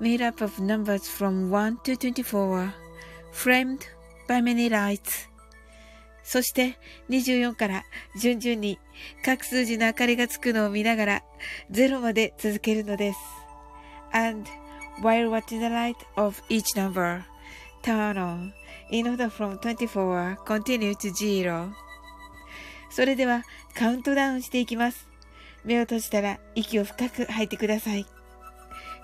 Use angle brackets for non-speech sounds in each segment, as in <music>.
made up of numbers from 1 to 24, framed by many lights. そして24から順々に各数字の明かりがつくのを見ながら0まで続けるのです。And while watching the light of each number, turn on in order from 24 continue to 0. それではカウントダウンしていきます。目を閉じたら息を深く吐いてください。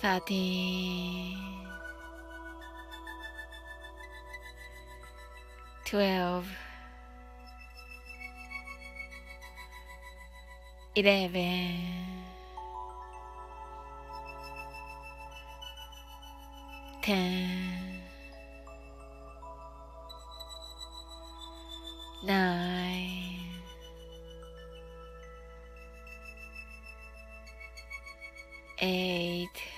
13 12 11 10 9 8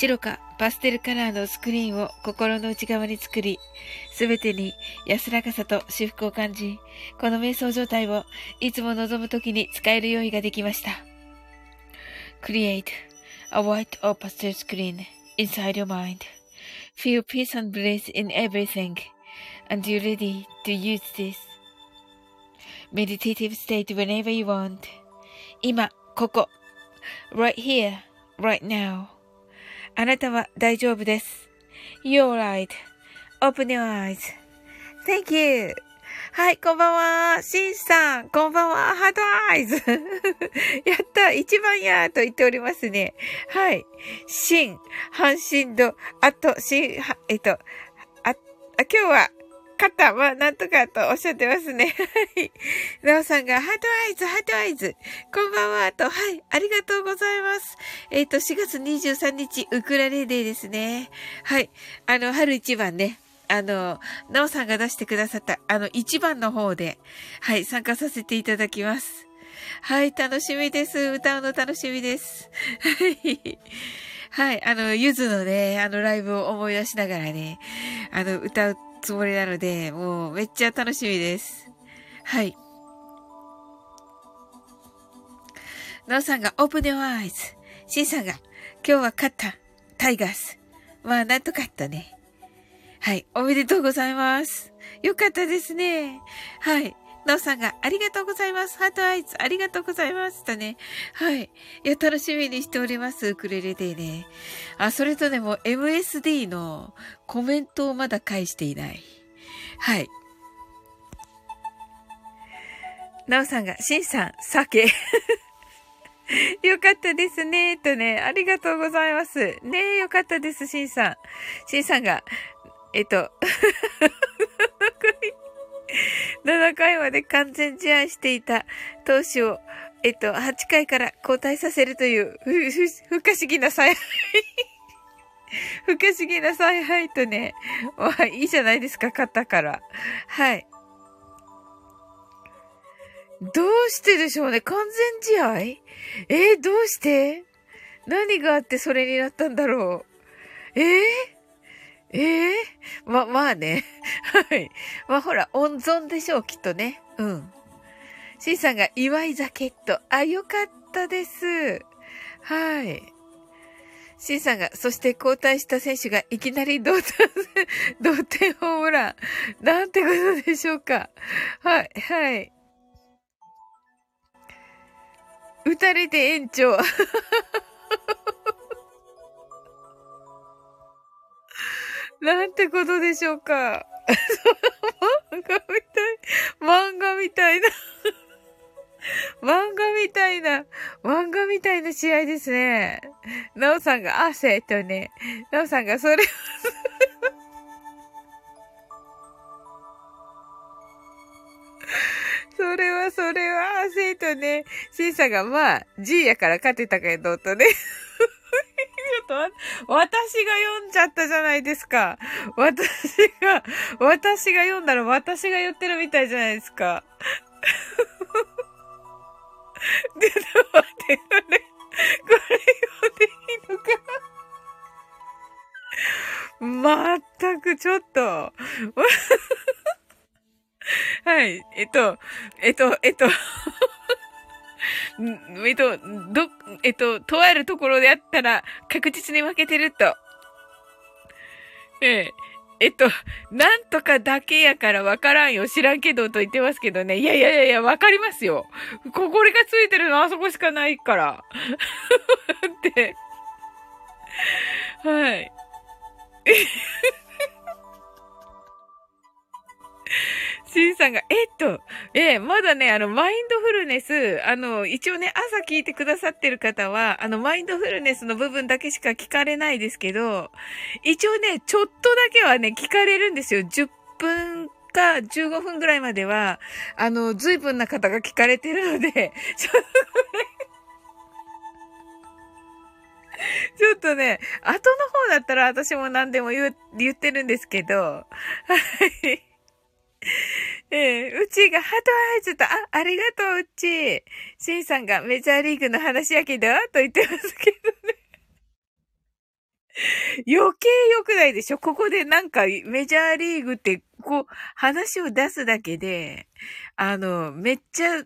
白かパステルカラーのスクリーンを心の内側に作り、すべてに安らかさと至福を感じ、この瞑想状態をいつも望むときに使える用意ができました。Create a white or pastel screen inside your mind. Feel peace and bliss in everything, and you're ready to use this. meditative state whenever you want. 今、ここ。right here, right now. あなたは大丈夫です。You're right.Open your eyes.Thank you. はい、こんばんは。シンさん、こんばんは。ハードアイズ。やった、一番やーと言っておりますね。はい。シン、半身度、あと、シン、えっと、あ、あ、今日は、肩はなんとかとおっしゃってますね。<laughs> はい。なおさんが、ハートアイズ、ハートアイズ。こんばんは、と。はい。ありがとうございます。えっ、ー、と、4月23日、ウクラレデーですね。はい。あの、春一番ね。あの、なおさんが出してくださった、あの、一番の方で、はい、参加させていただきます。はい、楽しみです。歌うの楽しみです。はい。はい、あの、ゆずのね、あのライブを思い出しながらね、あの、歌うつもりなので、もうめっちゃ楽しみです。はい。なおさんがオープンでワイズ。シンさんが今日は勝った。タイガース。まあ、なんとかったね。はい。おめでとうございます。よかったですね。はい。なおさんが、ありがとうございます。ハートアイズ、ありがとうございます。とね。はい。いや、楽しみにしております。ウクレレでね。あ、それとね、もう MSD のコメントをまだ返していない。はい。なおさんが、しんさん、酒。<laughs> よかったですね。とね、ありがとうございます。ねよかったです、しんさん。しんさんが、えっと、<laughs> <laughs> 7回まで完全試合していた投手を、えっと、8回から交代させるという、ふ、ふ、不可思議な采配。<laughs> 不可思議な采配とね、まあ、いいじゃないですか、勝ったから。はい。どうしてでしょうね完全試合？えー、どうして？何があってそれになったんだろうえー、ええー、ま、まあね。<laughs> はい。まあほら、温存でしょう、きっとね。うん。C さんが祝い酒っと。あ、よかったです。はい。C さんが、そして交代した選手がいきなり同点、<laughs> 同点ホームラン。なんてことでしょうか。はい、はい。打たれて延長。<laughs> なんてことでしょうか。漫画みたい、漫画みたいな漫画みたいな、漫画みたいな試合ですね。なおさんが汗とね、なおさんがそれそれは、それは、汗とね、シンさんがまあ、G やから勝てたけど、とね。ちょっと、私が読んじゃったじゃないですか。私が、私が読んだら私が言ってるみたいじゃないですか。<laughs> で、待って、これ、これ読んでいいのか？まったくちょっと。<laughs> はい。えっと、えっと、えっとえっと、ど、えっと、とあるところであったら確実に負けてると。ええ。えっと、なんとかだけやからわからんよ、知らんけどと言ってますけどね。いやいやいやいや、わかりますよ。ここれがついてるのあそこしかないから。<laughs> って。はい。<laughs> シンさんが、えっと、えー、まだね、あの、マインドフルネス、あの、一応ね、朝聞いてくださってる方は、あの、マインドフルネスの部分だけしか聞かれないですけど、一応ね、ちょっとだけはね、聞かれるんですよ。10分か15分ぐらいまでは、あの、随分な方が聞かれてるので、<laughs> ちょっとね、後の方だったら私も何でも言言ってるんですけど、はい。<laughs> ええ、うちがハートアイズと、あ、ありがとう、うち。シンさんがメジャーリーグの話やけど、と言ってますけどね。<laughs> 余計良くないでしょここでなんかメジャーリーグって、こう、話を出すだけで、あの、めっちゃ違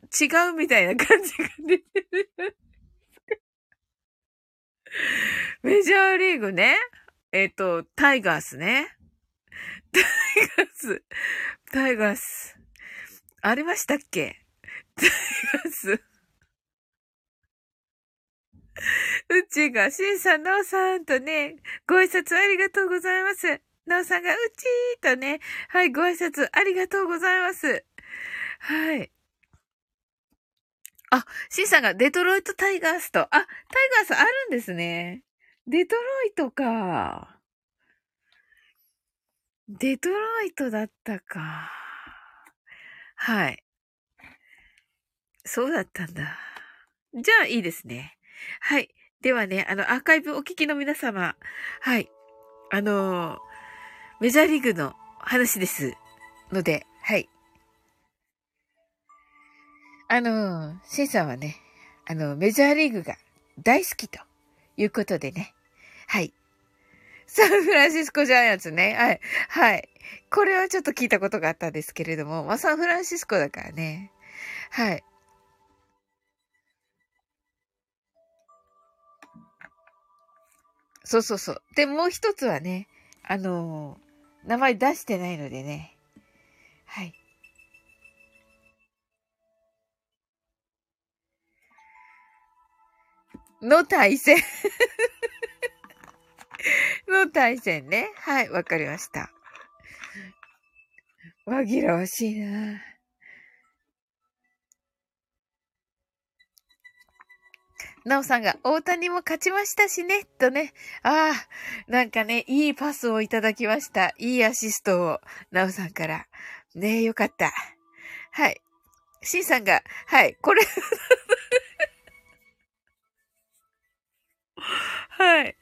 うみたいな感じが出てる。<laughs> メジャーリーグね。えっ、ー、と、タイガースね。タイガース。タイガース。ありましたっけ？タイガース。うちが、しんさん、なおさんとね、ご挨拶ありがとうございます。なおさんが、うちーとね、はい、ご挨拶ありがとうございます。はい。あ、シンさんがデトロイトタイガースと、あ、タイガースあるんですね。デトロイトか。デトロイトだったか。はい。そうだったんだ。じゃあいいですね。はい。ではね、あの、アーカイブお聞きの皆様。はい。あのー、メジャーリーグの話です。ので、はい。あの、シンさんはね、あの、メジャーリーグが大好きということでね。はい。サンフランシスコジャイアンツね。はい。はい。これはちょっと聞いたことがあったんですけれども、まあ、サンフランシスコだからね。はい。そうそうそう。で、もう一つはね、あのー、名前出してないのでね。はい。の対戦 <laughs> の対戦ね。はい、わかりました。紛らわしいななおさんが、大谷も勝ちましたしね、とね。ああ、なんかね、いいパスをいただきました。いいアシストを、なおさんから。ねえ、よかった。はい。しんさんが、はい、これ <laughs> はい。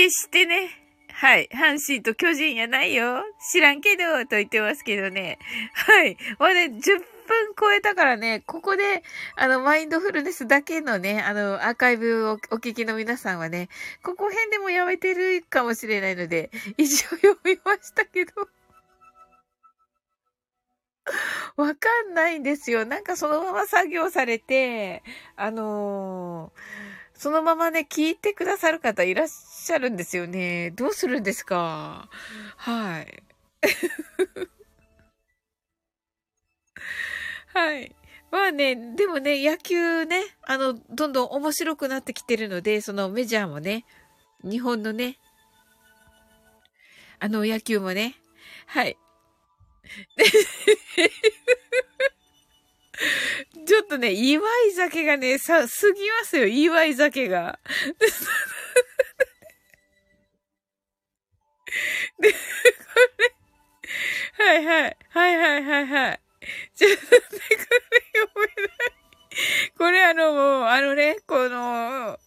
決してね、はい。阪神と巨人やないよ。知らんけど、と言ってますけどね。はい。まあね、10分超えたからね、ここで、あの、マインドフルネスだけのね、あの、アーカイブをお聞きの皆さんはね、ここ辺でもやめてるかもしれないので、一応読みましたけど。<laughs> わかんないんですよ。なんかそのまま作業されて、あのーそのままね、聞いてくださる方いらっしゃるんですよね。どうするんですか？はい。<laughs> はい。まあね、でもね、野球ね、あの、どんどん面白くなってきてるので、そのメジャーもね、日本のね、あの野球もね、はい。<laughs> ちょっとね、祝い酒がね、さ、すぎますよ、祝い酒が。<laughs> で、これ、はいはい、はいはいはいはい。ちょっとね、これ読めない。これあの、あのね、この、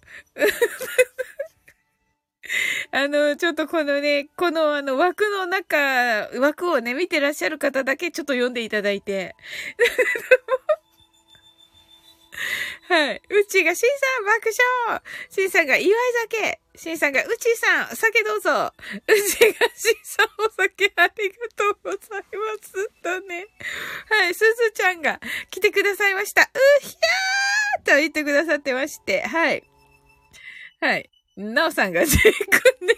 <laughs> あの、ちょっとこのね、このあの枠の中、枠をね、見てらっしゃる方だけちょっと読んでいただいて。<laughs> はい。うちが、しんさん爆笑しんさんが祝い酒しんさんが、うちさん、お酒どうぞうちが、しんさん、お酒ありがとうございます。とね。はい。すずちゃんが来てくださいました。うひゃーと言ってくださってまして。はい。はい。なおさんが、ジェイ君で。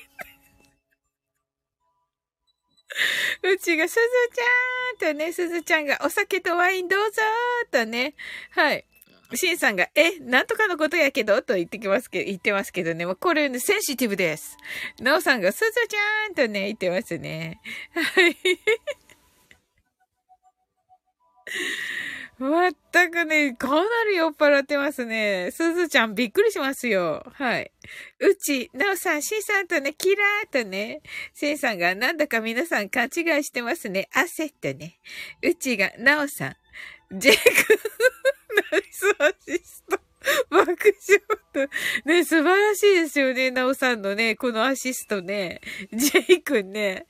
うちが、すずちゃんとね、すずちゃんが、お酒とワインどうぞーとね。はい。シンさんが、え、なんとかのことやけどと言ってきますけど、言ってますけどね。もうこれね、センシティブです。なおさんが、すずちゃんとね、言ってますね。はい。まったくね、かなり酔っ払ってますね。すずちゃんびっくりしますよ。はい。うち、なおさん、しんさんとね、キラーとね、しんさんがなんだか皆さん勘違いしてますね。焦ってね。うちが、なおさん、ジェイク、ナイスアシスト。爆笑と。ね、素晴らしいですよね、なおさんのね、このアシストね。ジェイ君ね。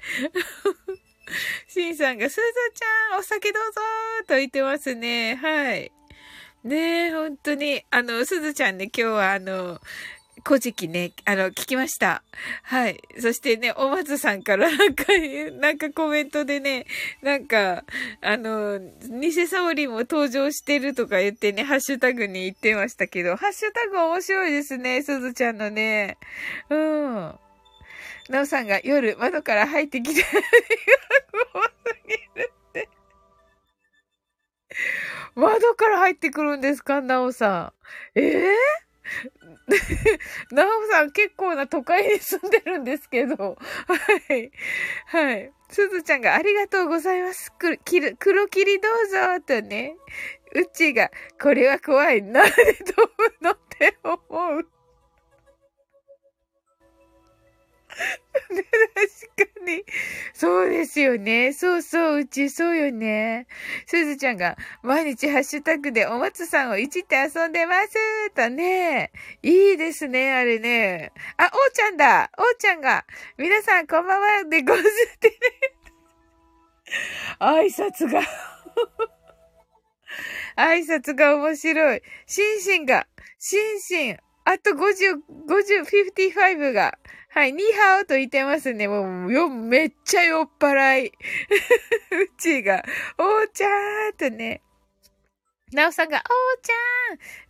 <laughs> シンさんが、すずちゃん、お酒どうぞと言ってますね。はい。ねえ、本当に、あの、すずちゃんね、今日はあの、古事記ね、あの、聞きました。はい。そしてね、お松さんからなんか、なんかコメントでね、なんか、あの、偽サオリも登場してるとか言ってね、ハッシュタグに言ってましたけど、ハッシュタグ面白いですね、すずちゃんのね。うん。なおさんが夜窓から入ってきて、怖すぎるって。窓から入ってくるんですかなおさん。ええー、<laughs> なおさん結構な都会に住んでるんですけど。はい。はい。すずちゃんがありがとうございます。くる、きる、黒霧どうぞとね。うちが、これは怖い。なんで飛ぶのって思う。確かに。そうですよね。そうそう、うちそうよね。すずちゃんが、毎日ハッシュタグでお松さんをいじって遊んでますとね。いいですね、あれね。あ、おーちゃんだおーちゃんが、皆さんこんばんはでごずってね。挨拶が挨拶が面白い。シンシンが、シンシン、あと50、50、55が、はい、ニーハオと言ってますね。もう、よ、めっちゃ酔っ払い。<laughs> うちが、おーちゃーんとね。なおさんが、おーち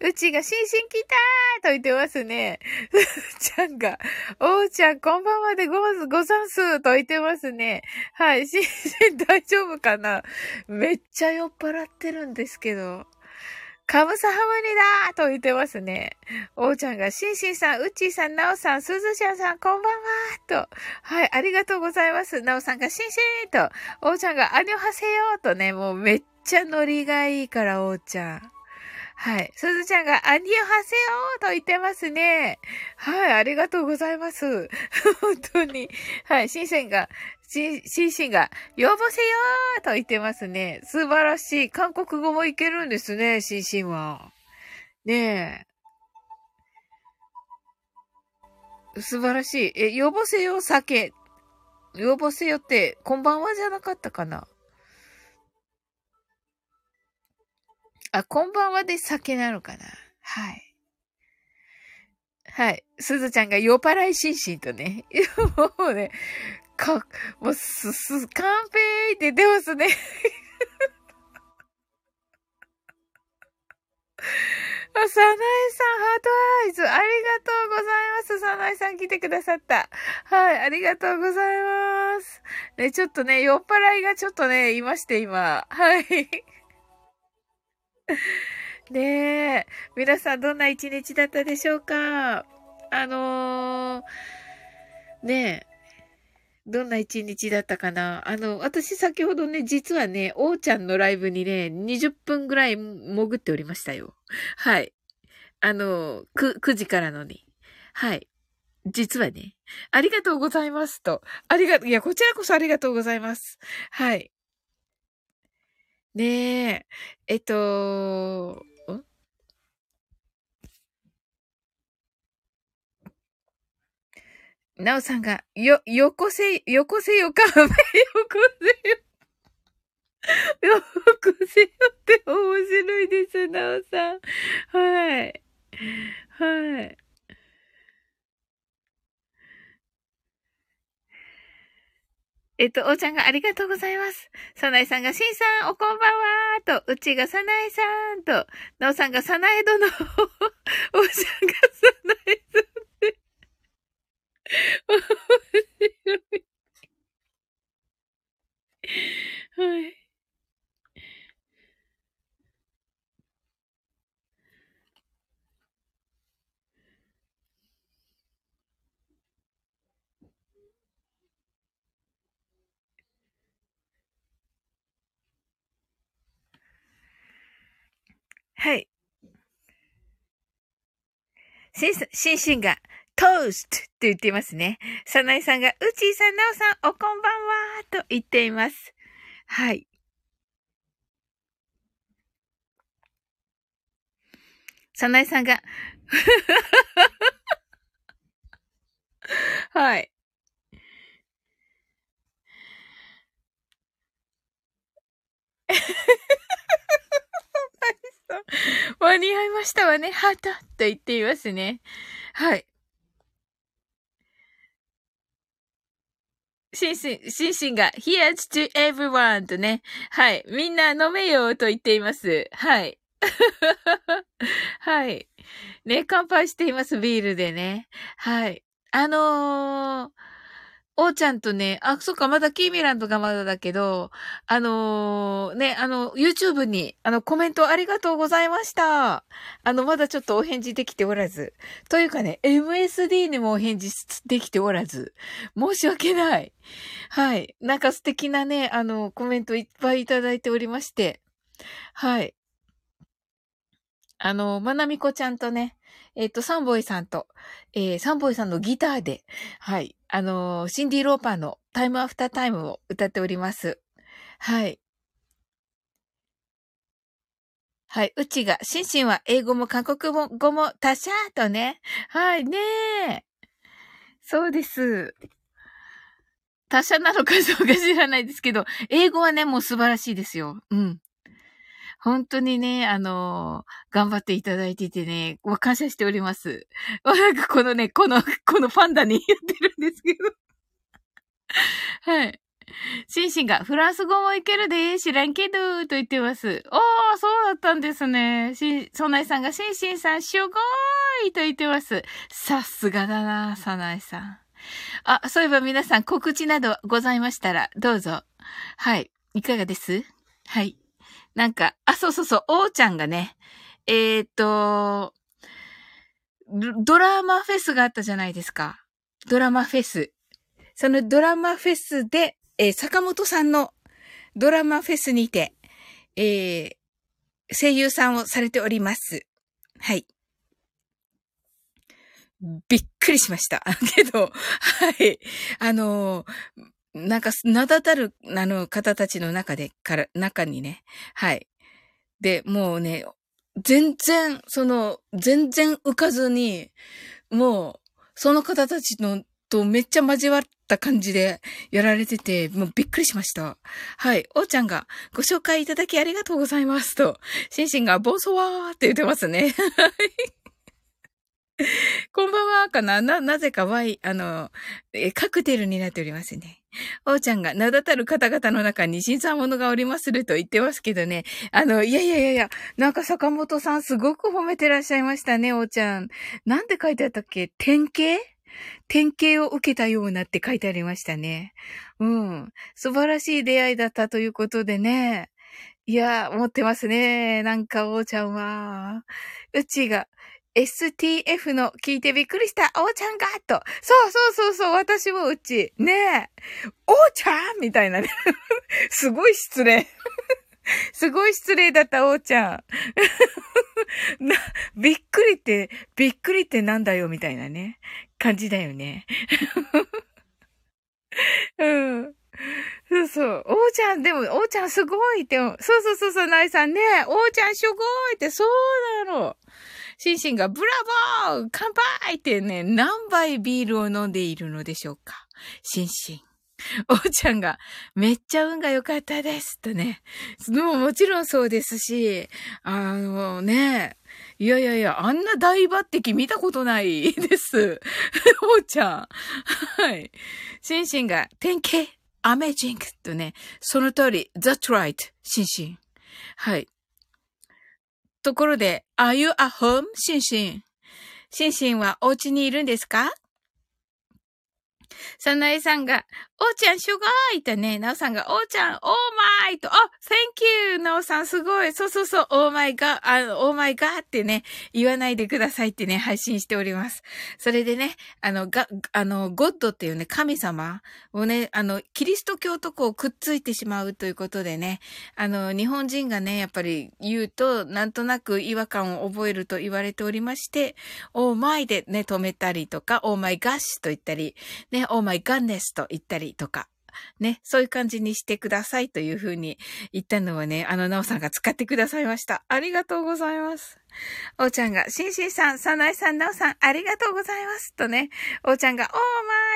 ゃんうちが、シンシン来たーと言ってますね。うちゃんが、おーちゃんこんばんはでご、ござんすと言ってますね。はい、シンシン大丈夫かなめっちゃ酔っ払ってるんですけど。カムサハムニだと言ってますね。おーちゃんが、シンシンさん、うっちーさん、なおさん、すずちゃんさん、こんばんはと。はい、ありがとうございます。なおさんが、シンシンと。おーちゃんが、アニョハセヨとね、もうめっちゃノリがいいから、おーちゃん。はい。すずちゃんが、アニョハセヨと言ってますね。はい、ありがとうございます。<laughs> 本当に。はい、シンセンが、シン、シンシンが、呼ぼせよーと言ってますね。素晴らしい。韓国語もいけるんですね、シンシンは。ねえ。素晴らしい。え、呼ぼせよ、酒。呼ぼせよって、こんばんはじゃなかったかな？あ、こんばんはで酒なのかな？はい。はい。すずちゃんが酔っ払い心身とね。<laughs> もうね、か、もう、す、す、カンペーって出ますね。<laughs> あ、サナエさん、ハートアイズ、ありがとうございます。サナエさん来てくださった。はい、ありがとうございます。ね、ちょっとね、酔っ払いがちょっとね、いまして、今。はい。<laughs> ねえ、皆さんどんな一日だったでしょうか？あのー、ねえ、どんな一日だったかな？あの、私先ほどね、実はね、おーちゃんのライブにね、20分ぐらい潜っておりましたよ。はい。あの、9, 9時からのに。はい。実はね、ありがとうございますと。ありが、いや、こちらこそありがとうございます。はい。ねえ、えっと、ん？なおさんが、よ、よこせ、よこせよか、よこせよ。よこせよって面白いです、なおさん。はい。はい。えっと、おーちゃんがありがとうございます。さなえさんが、しんさん、おこんばんはと、うちがさなえさんと、なおさんがさなえ殿、<laughs> おーちゃんがさなえさんって、面白い。はい。はい。シン、シンシンが、トーストって言っていますね。サナイさんが、うちーさん、なおさん、おこんばんはと言っています。はい。サナイさんが、<laughs> はい。<laughs> <laughs> 間に合いましたわね。ハートと言っていますね。はい。シンシン、シンシンが、Here's to everyone とね。はい。みんな飲めよと言っています。はい。<laughs> はい。ね、乾杯しています、ビールでね。はい。あのー、おーちゃんとね、あ、そっか、まだキーミランドがまだだけど、あのー、ね、あの、YouTube に、あの、コメントありがとうございました。あの、まだちょっとお返事できておらず。というかね、MSD にもお返事できておらず。申し訳ない。はい。なんか素敵なね、あの、コメントいっぱいいただいておりまして。はい。あの、まなみこちゃんとね、えっ、と、サンボイさんと、えー、サンボイさんのギターで、はい、あのー、シンディ・ローパーのタイムアフタータイムを歌っております。はい。はい。うちが、シンシンは英語も韓国語も他者とね。はい、ねえ。そうです。他者なのかどうか知らないですけど、英語はね、もう素晴らしいですよ。うん。本当にね、あの頑張っていただいててね、感謝しております。なんかこのね、この、<laughs> このパンダに言ってるんですけど。<laughs> はい。シンシンがフランス語もいけるで、知らんけど、と言ってます。おー、そうだったんですね。し、ソナイさんがシンシンさん、すごーいと言ってます。さすがだな、ソナイさん。あ、そういえば皆さん告知などございましたら、どうぞ。はい。いかがです？はい。なんか、あ、そうそうそう、おーちゃんがね、えー、っと、ドラマフェスがあったじゃないですか。ドラマフェス。そのドラマフェスで、えー、坂本さんのドラマフェスにて、えー、声優さんをされております。はい。びっくりしました。<laughs> けど、はい。あのなんか、名だたる、あの、方たちの中で、から、中にね、はい。で、もうね、全然、その、全然浮かずに、もう、その方たちの、とめっちゃ交わった感じでやられてて、もうびっくりしました。はい。おーちゃんがご紹介いただきありがとうございますと、シンシンがボンソワーって言ってますね。はい。<laughs> こんばんは、かな？な、なぜか Y、あの、カクテルになっておりますね。おーちゃんが名だたる方々の中に新参者がおりますると言ってますけどね。あの、いやいやいやいや、なんか坂本さんすごく褒めてらっしゃいましたね、おーちゃん。なんて書いてあったっけ？典型？典型を受けたようなって書いてありましたね。うん。素晴らしい出会いだったということでね。いや、持ってますね。なんか、おーちゃんは。うちが、STF の聞いてびっくりした、おーちゃんがと。そうそうそうそう、私もうち。ねえ。おーちゃんみたいなね。<laughs> すごい失礼。<laughs> すごい失礼だった、おーちゃん。<laughs> な、びっくりって、びっくりってなんだよ、みたいなね。感じだよね。うん。そうそう。おーちゃん、でも、おーちゃんすごいって、そうそうそうそう、ナイさんね。おーちゃんすごいって、そうなの。シンシンがブラボー乾杯ってね、何杯ビールを飲んでいるのでしょうか?シンシン。<laughs> おーちゃんが、めっちゃ運が良かったです。とね。<laughs> でももちろんそうですし、あのね、いやいやいや、あんな大抜擢見たことない <laughs> です。おーちゃん。はい。シンシンが、典型、アメージングとね、その通り、that's right, シンシン。はい。ところで、are you at home? シンシン。シンシンはお家にいるんですか？サナエさんが、おーちゃん、すごいとね、ナオさんが、おーちゃん、オーマイと、あ、thank you! ナオさん、すごい。そうそうそう、オーマイガー、あオーマイガーってね、言わないでくださいってね、配信しております。それでね、あの、が、あの、ゴッドっていうね、神様をね、あの、キリスト教とこうくっついてしまうということでね、あの、日本人がね、やっぱり言うと、なんとなく違和感を覚えると言われておりまして、オーマイでね、止めたりとか、オーマイガッシュと言ったり、ね、オーマイガンネスと言ったりりとか、ね、そういう感じにしてくださいというふうに言ったのはね、あの、なおさんが使ってくださいました。ありがとうございます。おーちゃんが、しんしんさん、さなえさん、なおさん、ありがとうございます。とね、おーちゃんが、おーま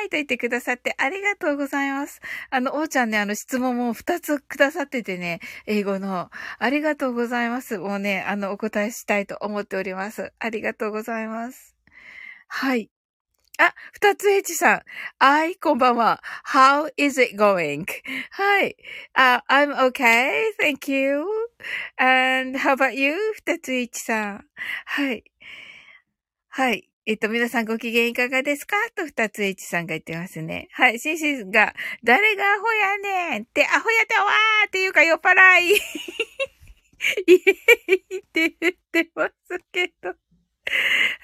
ーいと言ってくださってありがとうございます。あの、おーちゃんね、あの、質問も二つくださっててね、英語の、ありがとうございます。もうね、あの、お答えしたいと思っております。ありがとうございます。はい。あ、二つ H さん。はい、こんばんは。How is it going? はい。Uh, I'm okay. Thank you. And how about you? 二つ H さん。はい。はい。えっと、皆さんご機嫌いかがですか？と二つ H さんが言ってますね。はい。シンシンが、誰がアホやねんって、アホやったわーっていうか酔っ払い。イエーイって言ってますけど。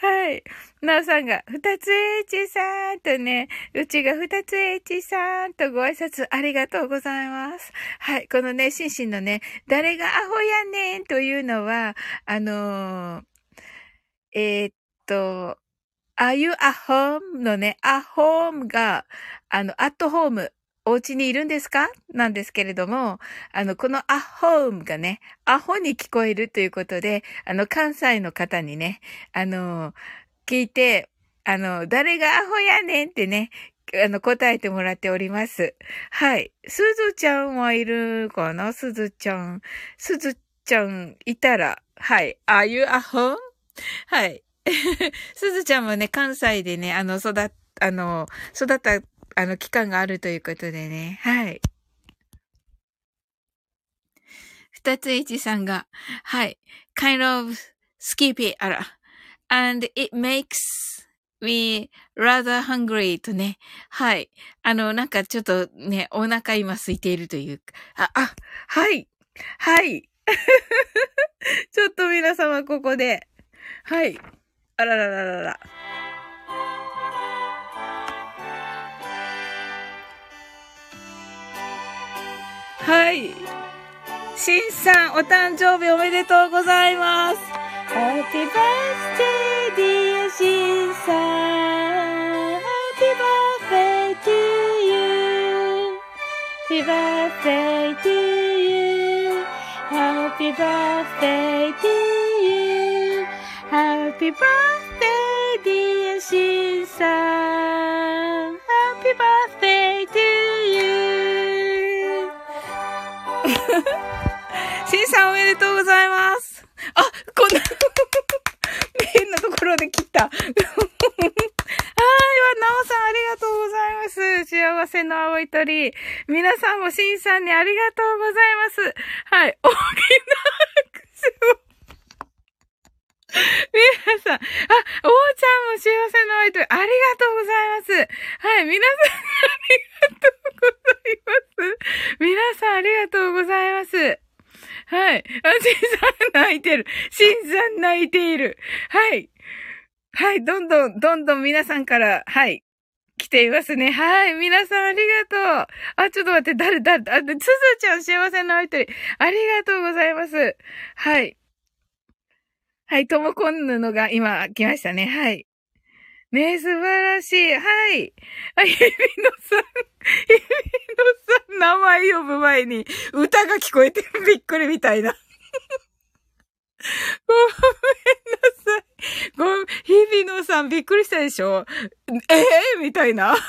はい。なおさんが、二つ H さんとね、うちが二つ H さんとご挨拶ありがとうございます。はい。このね、シンシンのね、誰がアホやねんというのは、あのー、えー、っと、are you a home のね、a home が、あの、アットホームお家にいるんですか？なんですけれども、あの、このアホームがね、アホに聞こえるということで、あの、関西の方にね、あの、聞いて、あの、誰がアホやねんってね、あの、答えてもらっております。はい。すずちゃんはいるかな？すずちゃん。すずちゃんいたら、はい。Are you a home? はい。<laughs> すずちゃんもね、関西でね、あの、育っ、あの、育った、あの、期間があるということでね。はい。二つ一さんが、はい。kind of skippy あら。and it makes me rather hungry とね。はい。あの、なんかちょっとね、お腹今空いているというか。あ、あ、はい。はい。<laughs> ちょっと皆様ここで。はい。あららららら。はい。しんさん、お誕生日おめでとうございます。Happy birthday, dear しんさん。Happy birthday to you. Happy birthday to you. Happy birthday to you. Happy birthday, dear しんさん。Happy birthday to you. <laughs> シンさんおめでとうございます。あ、こんな <laughs> 変なところで切った。<laughs> はい、は、なおさんありがとうございます。幸せの青い鳥。皆さんもシンさんにありがとうございます。はい、大きな拍手を。皆さん、あ、おーちゃんも幸せの青い鳥、ありがとうございます。はい、皆さんありがとうございます。皆さんありがとうございます。はい。あ、しんさん泣いてる。しんさん泣いている。はい。はい。どんどん、どんどん皆さんから、はい。来ていますね。はい。皆さんありがとう。あ、ちょっと待って、誰、誰、あ、つづちゃん幸せの相手ありがとうございます。はい。はい。ともこんぬのが今来ましたね。はい。ね素晴らしい。はい。あ、ひびのさん、ひびのさん、名前呼ぶ前に歌が聞こえてびっくりみたいな。<laughs> ごめんなさい。ごめん、日比野さんびっくりしたでしょ？ええー、みたいな。<laughs>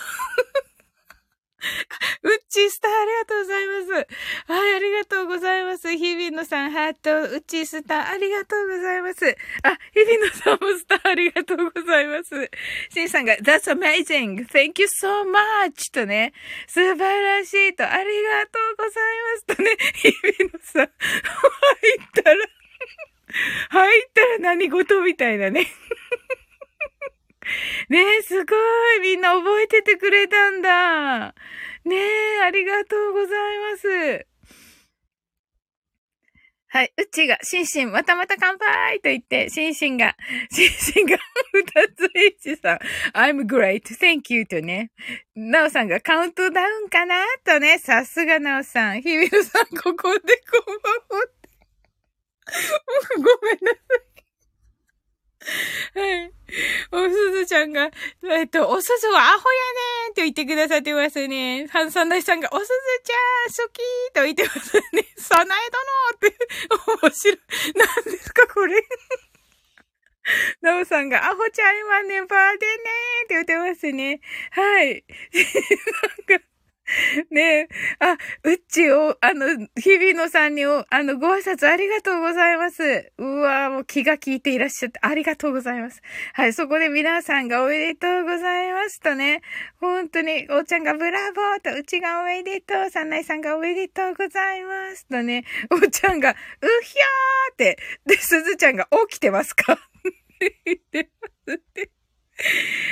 うっちスターありがとうございます。はい、ありがとうございます。日比野さん、ハート、うっちスターありがとうございます。あ、日比野さんもスターありがとうございます。シンさんが、That's amazing! Thank you so much! とね、素晴らしいと、ありがとうございますとね、日比野さん、入ったら、入ったら何事みたいなね。<laughs> ねえ、すごいみんな覚えててくれたんだねえ、ありがとうございます。はい。うちが、シンシン、またまた乾杯と言って、シンシンが、<laughs> シンシンが、二ついちさん、I'm great, thank you とね、なおさんがカウントダウンかなとね、さすがなおさん、ひびるさん、ここでこんばんはって。<laughs> ごめんなさい。はい。おすずちゃんが、えっと、おすずはアホやねーって言ってくださってますね。ハンサンダイさんが、おすずちゃん、好きーと言ってますね。サナエ殿って、面白い。何ですか、これ。ナオさんが、アホちゃん今ね、パーでねーって言ってますね。はい。<laughs> なんか、<laughs> ねえ、あ、うっちを、あの、日比野さんにおあの、ご挨拶ありがとうございます。うわもう気が利いていらっしゃってありがとうございます。はい、そこで皆さんがおめでとうございますとね、本当に、おーちゃんがブラボーと、うちがおめでとう、さんないさんがおめでとうございますとね、おーちゃんが、うひゃーって、で、すずちゃんが起きてますか？<laughs> 言ってますって。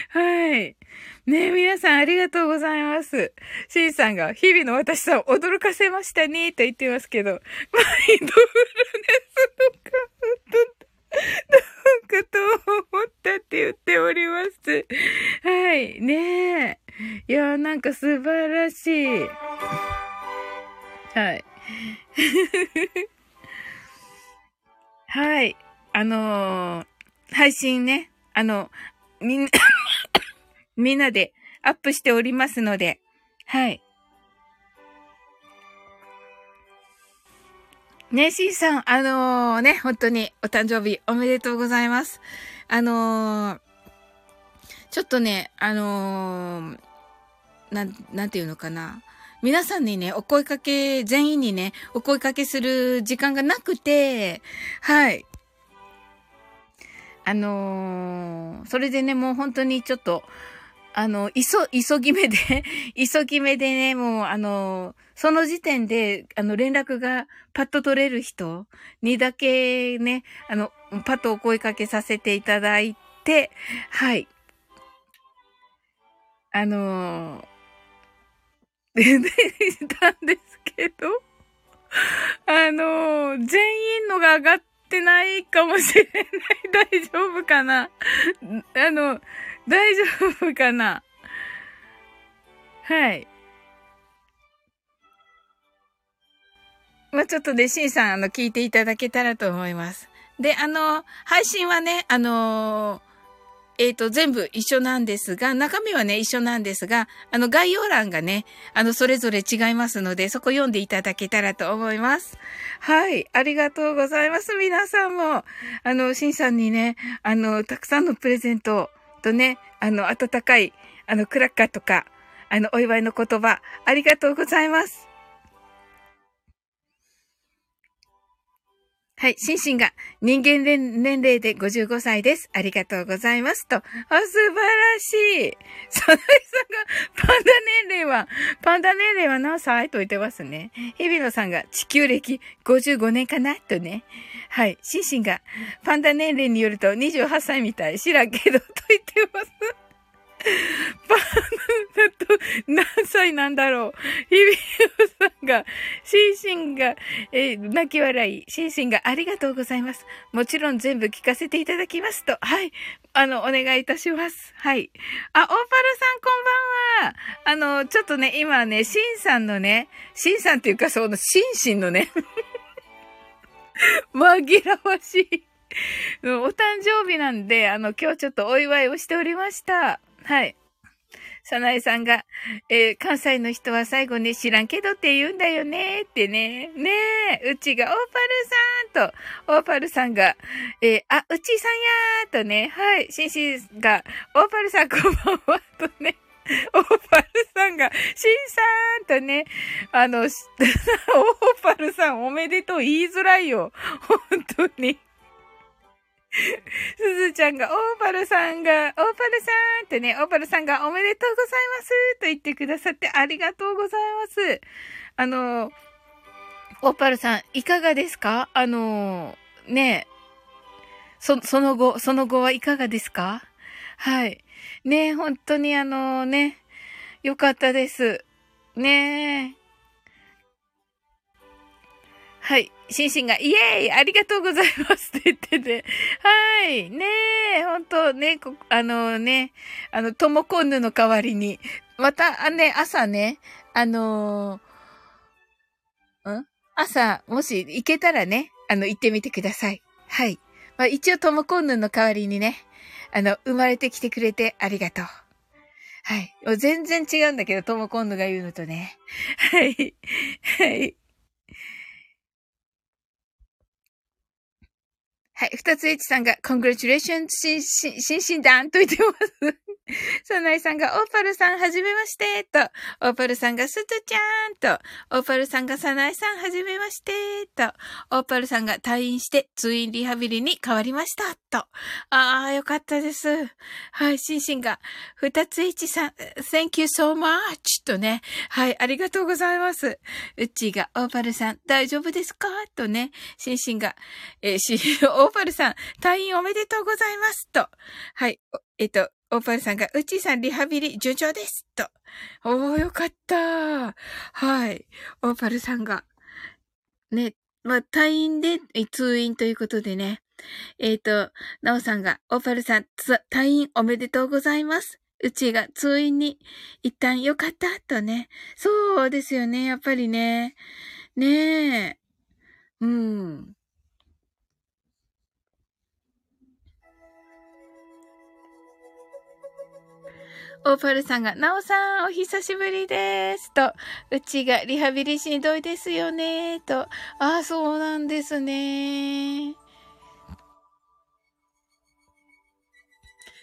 はい。ねえ、皆さんありがとうございます。シンさんが、日々の私さん驚かせましたね、と言ってますけど、マインドフルネスとか、どうかと思ったって言っております。はい、ねえ。いや、なんか素晴らしい。はい。はい。あのー、配信ね、あの、みんなみんなでアップしておりますので、はい。ねえ、シーさん、あのー、ね、本当にお誕生日おめでとうございます。あのー、ちょっとね、あのー、なん、なんていうのかな。皆さんにね、お声かけ、全員にね、お声かけする時間がなくて、はい。あのー、それでね、もう本当にちょっと、あの、急、急ぎ目で <laughs> 急ぎ目でね、もう、あの、その時点で、あの、連絡がパッと取れる人にだけね、あの、パッとお声かけさせていただいて、はい。あのー、<laughs> で、たんですけど、あの、全員のが上がってないかもしれない。<laughs> 大丈夫かな？あの、大丈夫かな？はい。まあ、ちょっとね、シンさん、あの、聞いていただけたらと思います。で、あの、配信はね、あのえっ、ー、と、全部一緒なんですが、中身はね、一緒なんですが、あの、概要欄がね、あの、それぞれ違いますので、そこ読んでいただけたらと思います。はい。ありがとうございます。皆さんも、あの、シンさんにね、あの、たくさんのプレゼントとね、あの、温かい、あの、クラッカーとか、あの、お祝いの言葉、ありがとうございます。はい、シンシンが人間年齢で55歳です。ありがとうございますと。あ、素晴らしい。サナイさんがパンダ年齢は、パンダ年齢は何歳と言ってますね。日比野さんが地球歴55年かなとね。はい、シンシンがパンダ年齢によると28歳みたい。知らんけど、と言ってます。バーだと何歳なんだろう。日比野さんが、シンシンが、えー、泣き笑い。シンシンがありがとうございます。もちろん全部聞かせていただきますと。はい。あの、お願いいたします。はい。あ、オーパルさんこんばんは。あの、ちょっとね、今ね、シンさんのね、シンさんっていうかその、シンシンのね <laughs> 紛らわしいお誕生日なんで、あの、今日ちょっとお祝いをしておりました。はい。さなえさんが、えー、関西の人は最後ね、知らんけどって言うんだよねってね。ねえ、うちが、オーパルさんと、オーパルさんが、えー、あ、うちさんやーとね、はい、シンシンが、オーパルさんこんばんはとね、<laughs> オーパルさんが、シンさんとね、あの、<laughs> オーパルさんおめでとう言いづらいよ。本当に。<laughs> すずちゃんが、オーパルさんが、オーパルさんってね、オーパルさんがおめでとうございますと言ってくださってありがとうございます。あの、オーパルさん、いかがですか？あの、ねそ、その後、その後はいかがですか？はい。ね本当にあのね、よかったです。ねはい。シンシンが、イエーイありがとうございますって言ってて。はい。ねえ、ほんとね、あのね、あの、トモコンヌの代わりに、また、あね、朝ね、あのー、ん？朝、もし行けたらね、あの、行ってみてください。はい。まあ、一応トモコンヌの代わりにね、あの、生まれてきてくれてありがとう。はい。もう全然違うんだけど、トモコンヌが言うのとね。はい。はい。はい。二つエチさんが、congratulations 新、新、診断と言ってます。サナイさんが、オーパルさんはじめまして、と。オーパルさんが、ストちゃん、と。オーパルさんが、サナイさんはじめまして、と。オーパルさんが退院して通院リハビリに変わりました、と。ああ、よかったです。はい、シンシンが、二つエチさん、thank you so much, とね。はい、ありがとうございます。うっちーが、オーパルさん、大丈夫ですか？とね。シンシンが、えー、し、オ <laughs> ーパルさん、退院おめでとうございます、と。はい、えっと、オーパルさんが、うちさんリハビリ順調です。と。おー、よかった。はい。オーパルさんが、ね、まあ、退院で通院ということでね。えっ、ー、と、なおさんが、オーパルさん、退院おめでとうございます。うちが通院に一旦よかったとね。そうですよね、やっぱりね。ねえ。うん。オーパルさんが、ナオさん、お久しぶりです。と、うちがリハビリしんどいですよね。と、ああ、そうなんですね。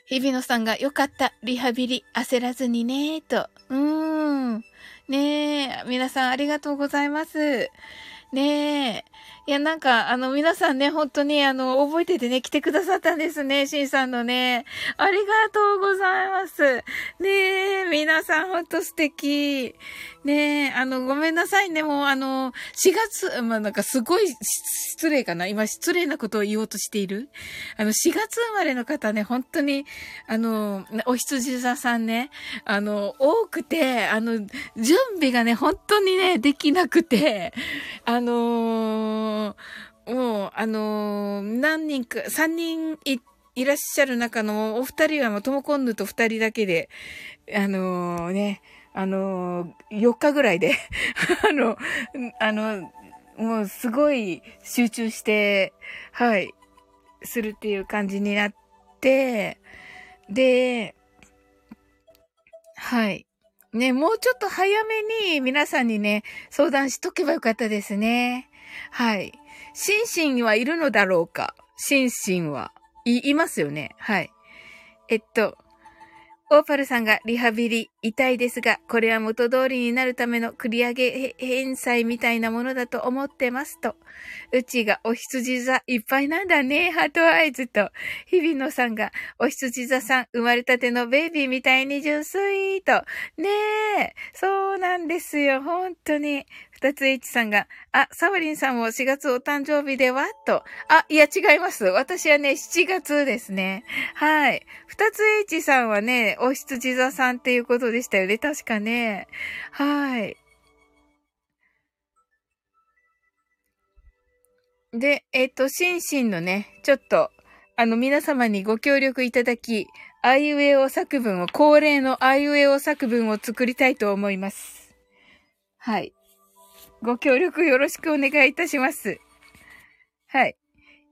日比野さんが、よかった、リハビリ、焦らずにね。と、うーん。ねえ、皆さんありがとうございます。ねえ。いや、なんか、あの、皆さんね、本当に、あの、覚えててね、来てくださったんですね、シンさんのね。ありがとうございます。ねえ、皆さん、ほんと素敵。ねえ、あの、ごめんなさいね、もう、あの、4月、まあ、なんかすごい失礼かな。今、失礼なことを言おうとしている。あの、4月生まれの方ね、本当に、あの、お羊座さんね、あの、多くて、あの、準備がね、本当にね、できなくて、あのもう、あの何人か、3人いいらっしゃる中のお二人はもうトモコンヌと二人だけで、あのー、ね、あの、4日ぐらいで <laughs> あの、あの、もうすごい集中して、はい、するっていう感じになって、で、はい。ね、もうちょっと早めに皆さんにね、相談しとけばよかったですね。はい。心身はいるのだろうか？心身は。い、いますよね。はい。えっと、オーパルさんがリハビリ痛いですが、これは元通りになるための繰り上げ返済みたいなものだと思ってますと。うちがお羊座いっぱいなんだね、ハートアイズと。日比野さんがお羊座さん生まれたてのベイビーみたいに純粋と。ねえ、そうなんですよ、本当に。二つ H さんが、あ、サワリンさんも4月お誕生日では？と。あ、いや違います。私はね、7月ですね。はい。二つ H さんはね、お羊座さんっていうことでしたよね。確かね。はい。で、えっ、と、シンシンのね、ちょっと、あの、皆様にご協力いただき、あいうえお作文を、恒例のあいうえお作文を作りたいと思います。はい。ご協力よろしくお願いいたします。はい。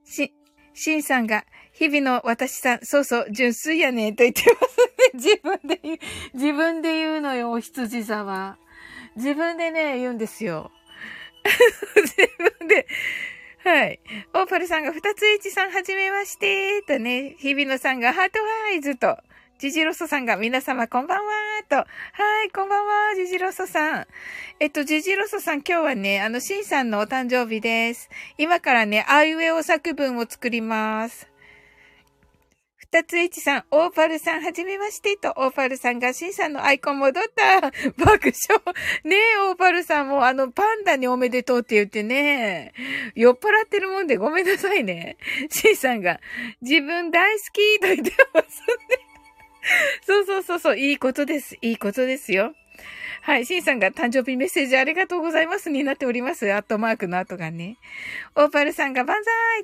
し、しんさんが、日々の私さん、そうそう、純粋やねと言ってますね。<laughs> 自分で言う、自分で言うのよ、お羊座は。自分でね、言うんですよ。<laughs> 自分で。はい。オーパルさんが、二つ H さんはじめまして、とね、日々のさんがハートワイズと。ジジロソさんが皆様こんばんはと。はい、こんばんは、ジジロソさん。えっと、ジジロソさん今日はね、あの、シンさんのお誕生日です。今からね、あいうえお作文を作ります。二つ H さん、オーパルさん、はじめましてと、オーパルさんが、シンさんのアイコン戻った。<laughs> 爆笑。ねえ、オーパルさんも、あの、パンダにおめでとうって言ってね、酔っ払ってるもんでごめんなさいね。シンさんが、自分大好きと言ってますね。<laughs> そうそうそうそう、いいことです。いいことですよ。はい。シンさんが誕生日メッセージありがとうございますになっております。アットマークの後がね。オーパルさんが万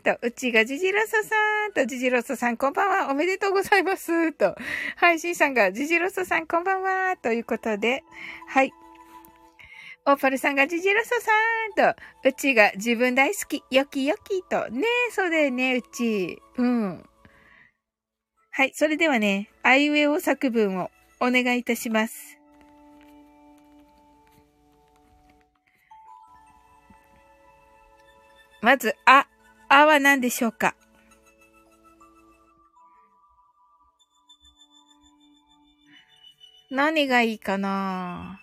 歳と、うちがジジロソさんと、ジジロソさんこんばんは。おめでとうございますと。はい。シンさんがジジロソさんこんばんは。ということで。はい。オーパルさんがジジロソさんと、うちが自分大好き、よきよきと。ね、そうだよね、うち。うん。はい。それではね、あいうえお作文をお願いいたします。まず、あ、あは何でしょうか？何がいいかな？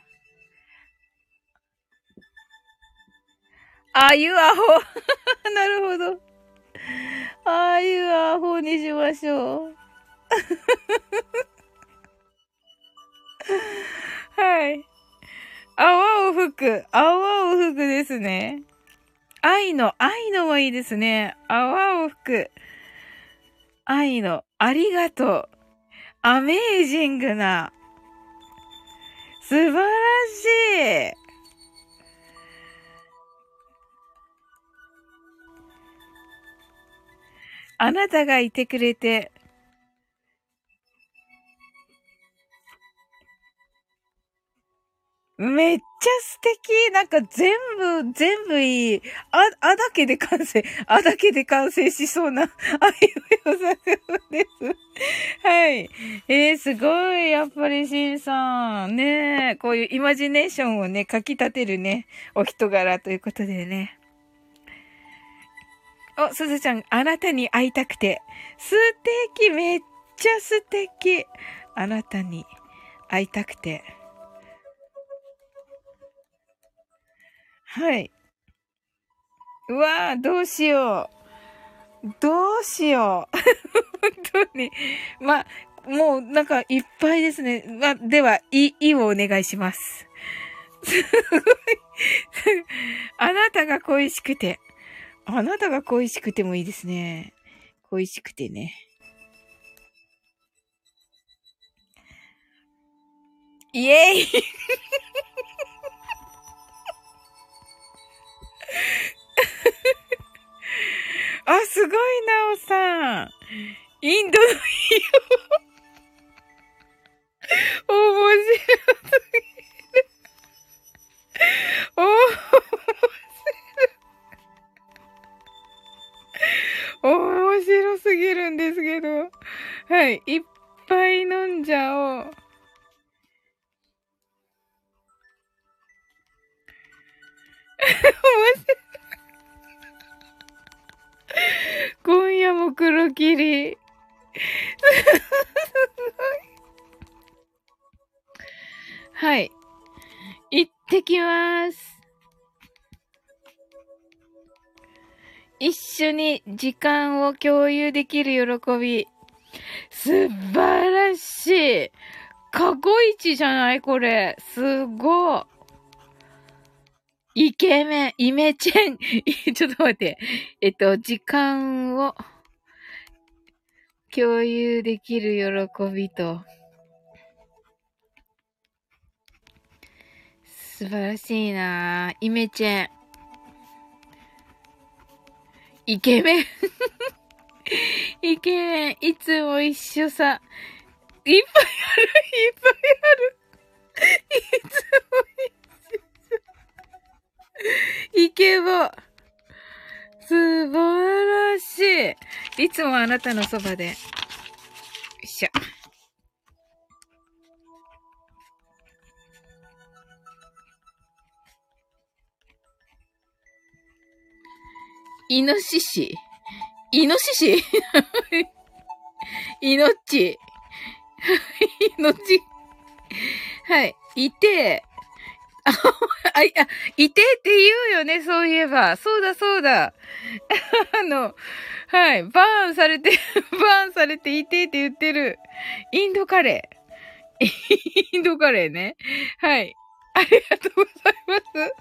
あゆあほ。<laughs> なるほど。あゆあほにしましょう。<laughs> はい。泡を吹く。泡を吹くですね。愛の、愛のはいいですね。泡を吹く。愛の、ありがとう。アメージングな。素晴らしい。あなたがいてくれてめっちゃ素敵なんか全部、全部いい。あ、あだけで完成。あだけで完成しそうな、あいうえお作です。はい。えー、すごい。やっぱりしんさん。ねこういうイマジネーションをね、かき立てるね、お人柄ということでね。お、すずちゃん、あなたに会いたくて。素敵めっちゃ素敵あなたに会いたくて。はい。うわぁ、どうしよう。どうしよう。<laughs> 本当に。まあ、もうなんかいっぱいですね。まあ、では、い、いをお願いします。すごい。あなたが恋しくて。あなたが恋しくてもいいですね。恋しくてね。イエイ <laughs> あ、すごいなおさん。インドの日を面白すぎる。面白い。面白すぎるんですけど。はい。いっぱい飲んじゃおう。面白い今夜も黒霧。すごいはい。行ってきます。一緒に時間を共有できる喜び。素晴らしい。過去一じゃないこれ。すごい。イケメン、イメチェン。<laughs> ちょっと待って。えっと、時間を共有できる喜びと。素晴らしいなイメチェン。イケメン。<laughs> イケメン。いつも一緒さ。いっぱいある、いっぱいある。<laughs> いつも一緒。<laughs> イケボ。素晴らしい。いつもあなたのそばで。よいしょ。イノシシイノシシ？<laughs> イノッチ。<laughs> イノッチ。はい。いて、<laughs> あ、い、あ、いてって言うよね、そういえば。そうだ、そうだ。<laughs> あの、はい、バーンされて、<laughs> バーンされていてって言ってる。インドカレー。インドカレーね。はい。ありがとうございます。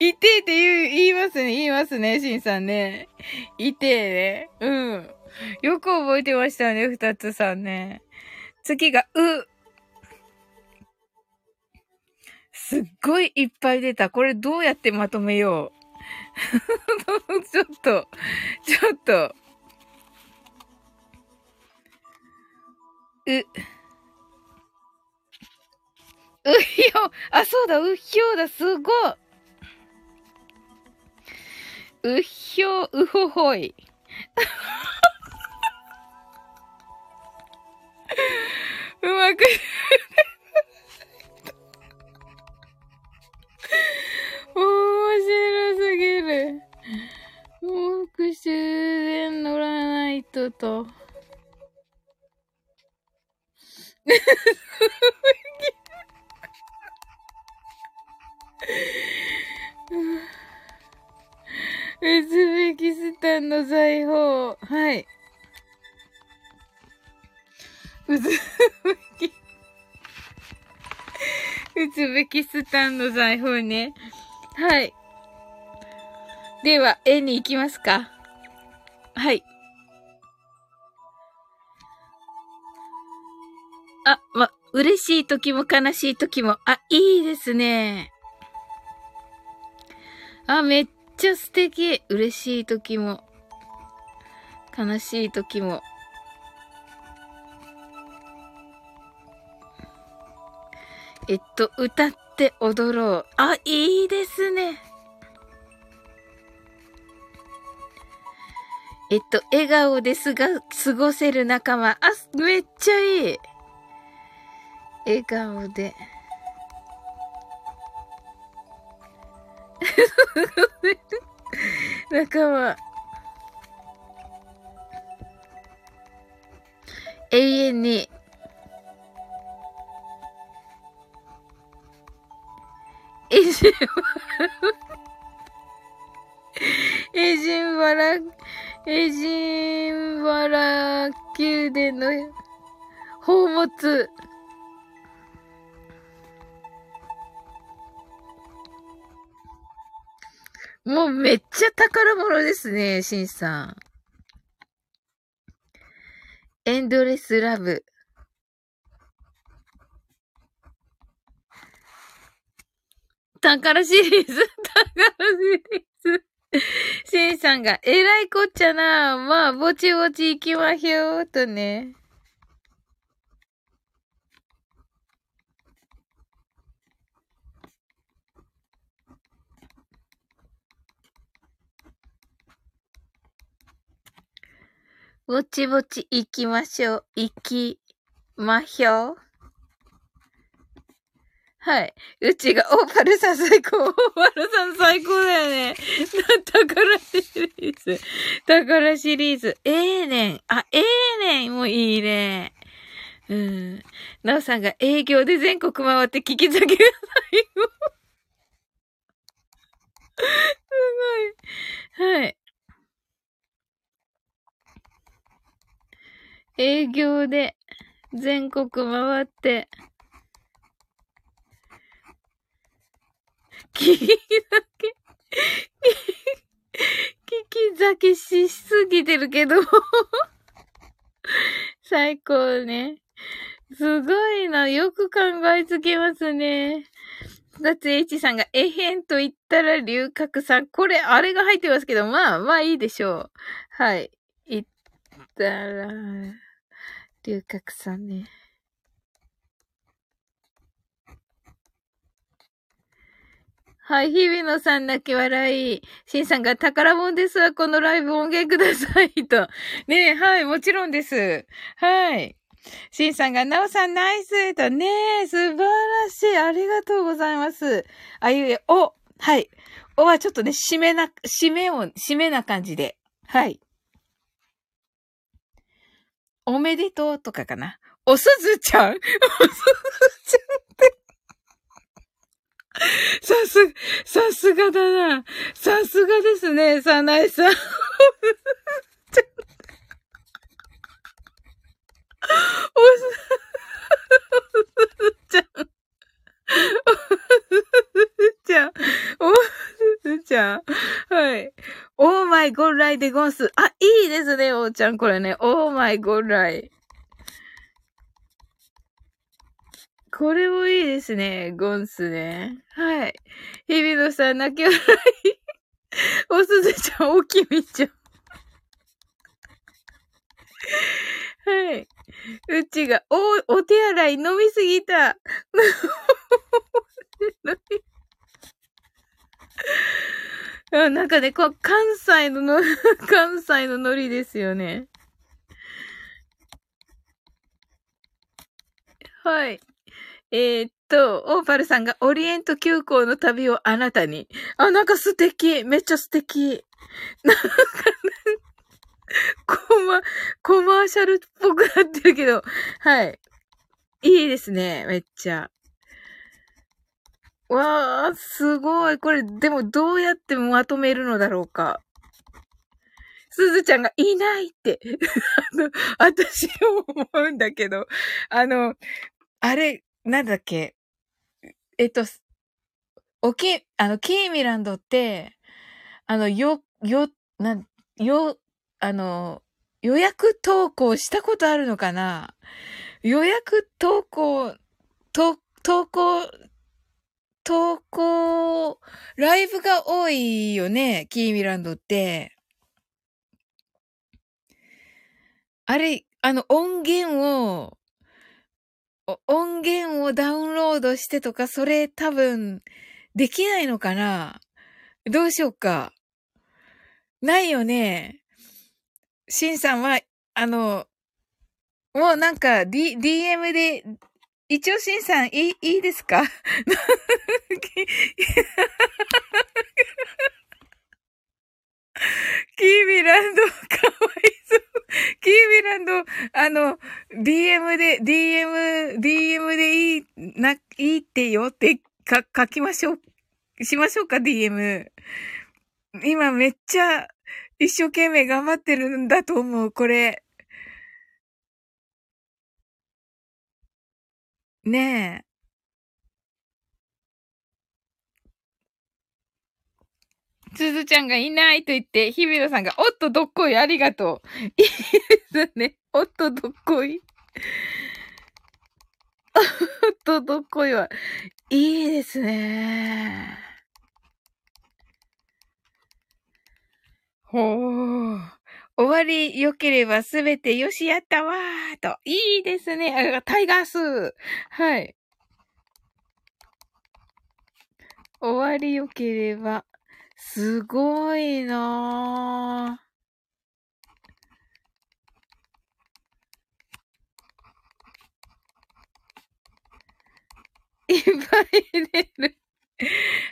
いてって言う、言いますね、言いますね、しんさんね。いてね。うん。よく覚えてましたね、二つさんね。次が、う。すっごいいっぱい出た。これどうやってまとめよう <laughs> ちょっと、ちょっと。う、うひょあ、そうだ、うひょうだ、すごい。うひょう、うほほい。<laughs> うまく面白すぎる。もう終電乗らないとと。ウズベキスタンの財宝。はい。ウズベキスタンの財宝ね。はい。では、絵に行きますか。はい。あ、ま、嬉しい時も悲しい時も。あ、いいですね。あ、めっちゃ素敵。嬉しい時も、悲しい時も。えっと、歌っって踊ろう。あ、いいですね。えっと、笑顔ですが、過ごせる仲間。あ、めっちゃいい。笑顔で。<laughs> 仲間。永遠に <laughs> エジンバラ、エジンバラ宮殿の宝物。もうめっちゃ宝物ですね、シンさん。エンドレスラブ。宝シリーズ、宝シリーズ。シンさんが、えらいこっちゃな。まあ、ぼちぼち行きまひょう、とね。ぼちぼち行きましょう。行きまひょう。はい。うちが、オーパルさん最高。オ <laughs> ーパルさん最高だよね。宝シリーズ。宝シリーズ。ええねん。あ、ええねんもういいね。うん。なおさんが営業で全国回って聞き下げる最後。<laughs> すごい。はい。営業で全国回って、<laughs> 聞き酒、聞き酒しすぎてるけど <laughs> 最高ね。すごいな。よく考えつけますね。だつえちさんが、えへんと言ったら龍角さん。これ、あれが入ってますけど、まあ、まあいいでしょう。はい。言ったら、龍角さんね。はい、日比野さん泣き笑い。シンさんが宝物ですわ、このライブ音源ください。と。ね、はい、もちろんです。はい。シンさんが、ナオさんナイスと。ねえ、素晴らしい。ありがとうございます。あいうえ、お、はい。おはちょっとね、締めな、締めを、締めな感じで。はい。おめでとうとかかな。おすずちゃん？<laughs> おすずちゃんって。<laughs> さす、さすがだな。さすがですね、さなえさん。おすずちゃん。おすずちゃん。おすずちゃん。はい。オーマイゴッライでゴンス。あ、いいですね、おーちゃん。これね。オーマイゴッライ。これもいいですね。ゴンスね。はい。日比野さん、泣き笑い。おすずちゃん、おきみちゃん。はい。うちが、お、お手洗い飲みすぎた。<laughs> なんかね、こう、関西のの、<laughs> 関西のノリですよね。はい。えー、っと、オーパルさんがオリエント急行の旅をあなたに。あ、なんか素敵。めっちゃ素敵。なんか、コマ、コマーシャルっぽくなってるけど、はい。いいですね。めっちゃ。わー、すごい。これ、でもどうやってまとめるのだろうか。すずちゃんがいないって <laughs> あの、私思うんだけど、あの、あれ、なんだっけ？えっと、おき、あの、キーミランドって、あの、よ、よ、な、よ、あの、予約投稿したことあるのかな？予約投稿、と、投稿投稿、ライブが多いよね、キーミランドって。あれ、あの音源を、音源をダウンロードしてとか、それ多分、できないのかな？どうしようか？ないよね。シンさんは、あの、もうなんか、D、DM で一応、しんさん、いい、いいですか？キービランド、か。んの、あの、DM で、DM、DM でいい、な、いいってよってか、書きましょうしましょうか、DM。今めっちゃ一生懸命頑張ってるんだと思う、これ。ねえ。すずちゃんがいないと言って、日比野さんが、おっとどっこい、ありがとう。いいですね。おっとどっこい。おっとどっこいは、いいですね。ほー。終わり良ければすべてよしやったわーと。いいですね。タイガース。はい。終わり良ければ、すごいなぁ。いっぱい入れる。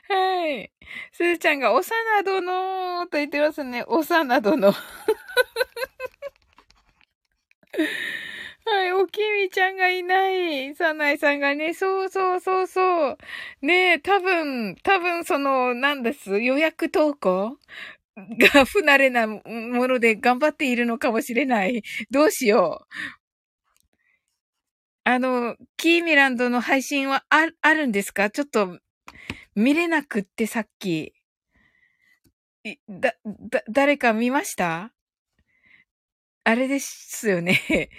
はい。すずちゃんが、おさなどのと言ってますね。おさなどの。はい、おきみちゃんがいない。さないさんがね、そうそうそうそう。ねえ、多分、多分その、なんです、予約投稿？が <laughs> 不慣れなもので頑張っているのかもしれない。どうしよう。あの、キーミランドの配信はあ、あるんですか？ちょっと、見れなくってさっき。だ、だ、誰か見ました？あれですよね。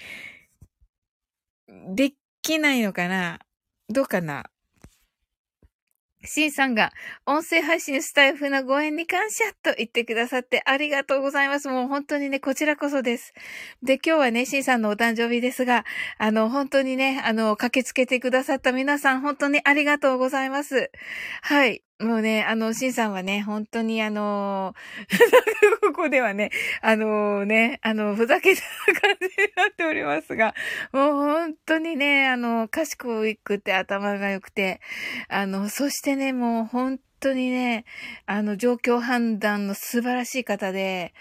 できないのかな？どうかな？シンさんが、音声配信スタイフのご縁に感謝と言ってくださってありがとうございます。もう本当にね、こちらこそです。で、今日はね、シンさんのお誕生日ですが、あの、本当にね、あの、駆けつけてくださった皆さん、本当にありがとうございます。はい。もうね、あの、シンさんはね、本当にあの <laughs> ここではね、あのね、あの、ふざけた感じになっておりますが、もう本当にね、あの、賢くって頭が良くて、あの、そしてね、もう本当にね、あの、状況判断の素晴らしい方で、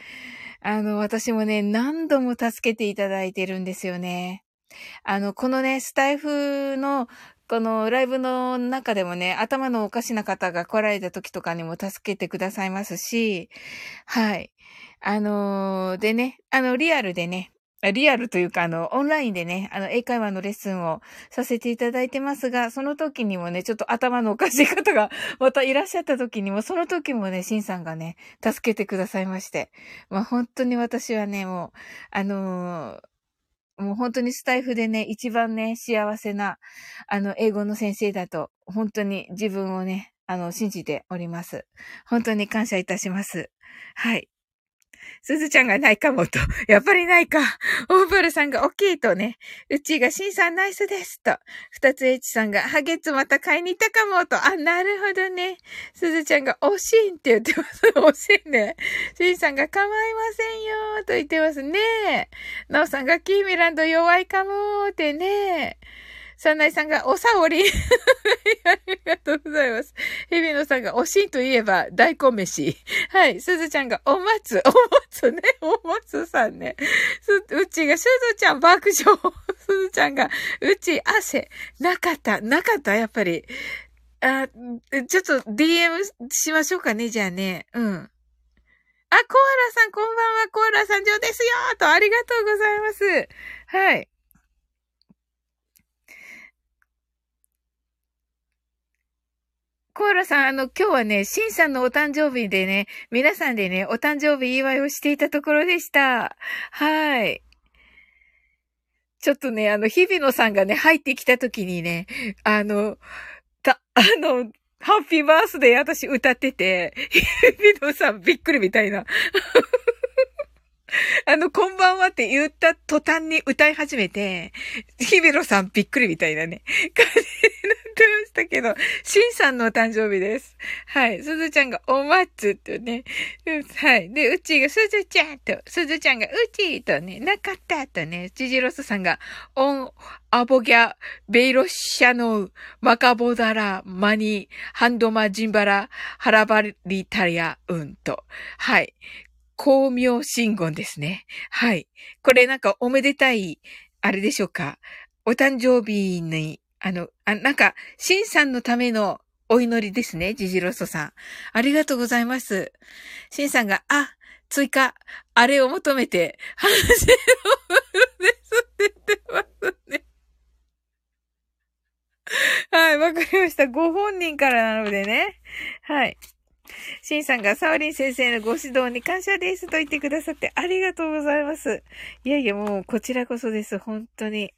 あの、私もね、何度も助けていただいてるんですよね。あの、このね、スタイフのこのライブの中でもね、頭のおかしな方が来られた時とかにも助けてくださいますし、はい。あのー、でね、あの、リアルでね、リアルというか、あの、オンラインでね、あの、英会話のレッスンをさせていただいてますが、その時にもね、ちょっと頭のおかしい方が <laughs> またいらっしゃった時にも、その時もね、シンさんがね、助けてくださいまして。まあ、本当に私はね、もう、あのーもう本当にスタイフでね、一番ね、幸せな、あの、英語の先生だと、本当に自分をね、あの、信じております。本当に感謝いたします。はい。すずちゃんがないかもと。<laughs> やっぱりないか。オーバルさんが大きいとね。うちがシンさんナイスですと。二つ H さんがハゲツまた買いに行ったかもと。あ、なるほどね。すずちゃんが惜しいって言ってます。惜しいね。シンさんが構いませんよと言ってますね。なおさんがキーミランド弱いかもってね。サンナイさんが、おさおり。ありがとうございます。ヘビノさんが、おしんといえば、大根飯。はい。すずちゃんが、お松。お松ね。お松さんね。す、うちが、すずちゃん爆笑。すずちゃんが、うち汗。なかった。なかったやっぱり。あ、ちょっと DM しましょうかね。じゃあね。うん。あ、コアラさん、こんばんは。コアラさん上ですよと、ありがとうございます。はい。コーラさん、あの、今日はね、シンさんのお誕生日でね、皆さんでね、お誕生日祝いをしていたところでした。はい。ちょっとね、あの、日比野さんがね、入ってきた時にね、あの、た、あの、ハッピーバースデー私歌ってて、<laughs> 日比野さんびっくりみたいな。<laughs> あの、こんばんはって言った途端に歌い始めて、日比野さんびっくりみたいなね、<laughs> 感じになってましたけど、シンさんのお誕生日です。はい。すずちゃんがおまつとね、はい。で、うちがすずちゃんと、すずちゃんがうちとね、なかったとね、ジジロスさんが、オン、アボギャ、ベイロッシャノウ、マカボダラ、マニ、ハンドマジンバラ、ハラバリタリア、うんと。はい。光明信言ですね。はい。これなんかおめでたい、あれでしょうか？お誕生日に、あの、あなんか、シンさんのためのお祈りですね、ジジロソさん。ありがとうございます。シンさんが、あ、追加、あれを求めて、話のですって言ってますね。はい、わかりました。ご本人からなのでね。はい。シンさんがサオリン先生のご指導に感謝ですと言ってくださってありがとうございます。いやいや、もうこちらこそです。本当に。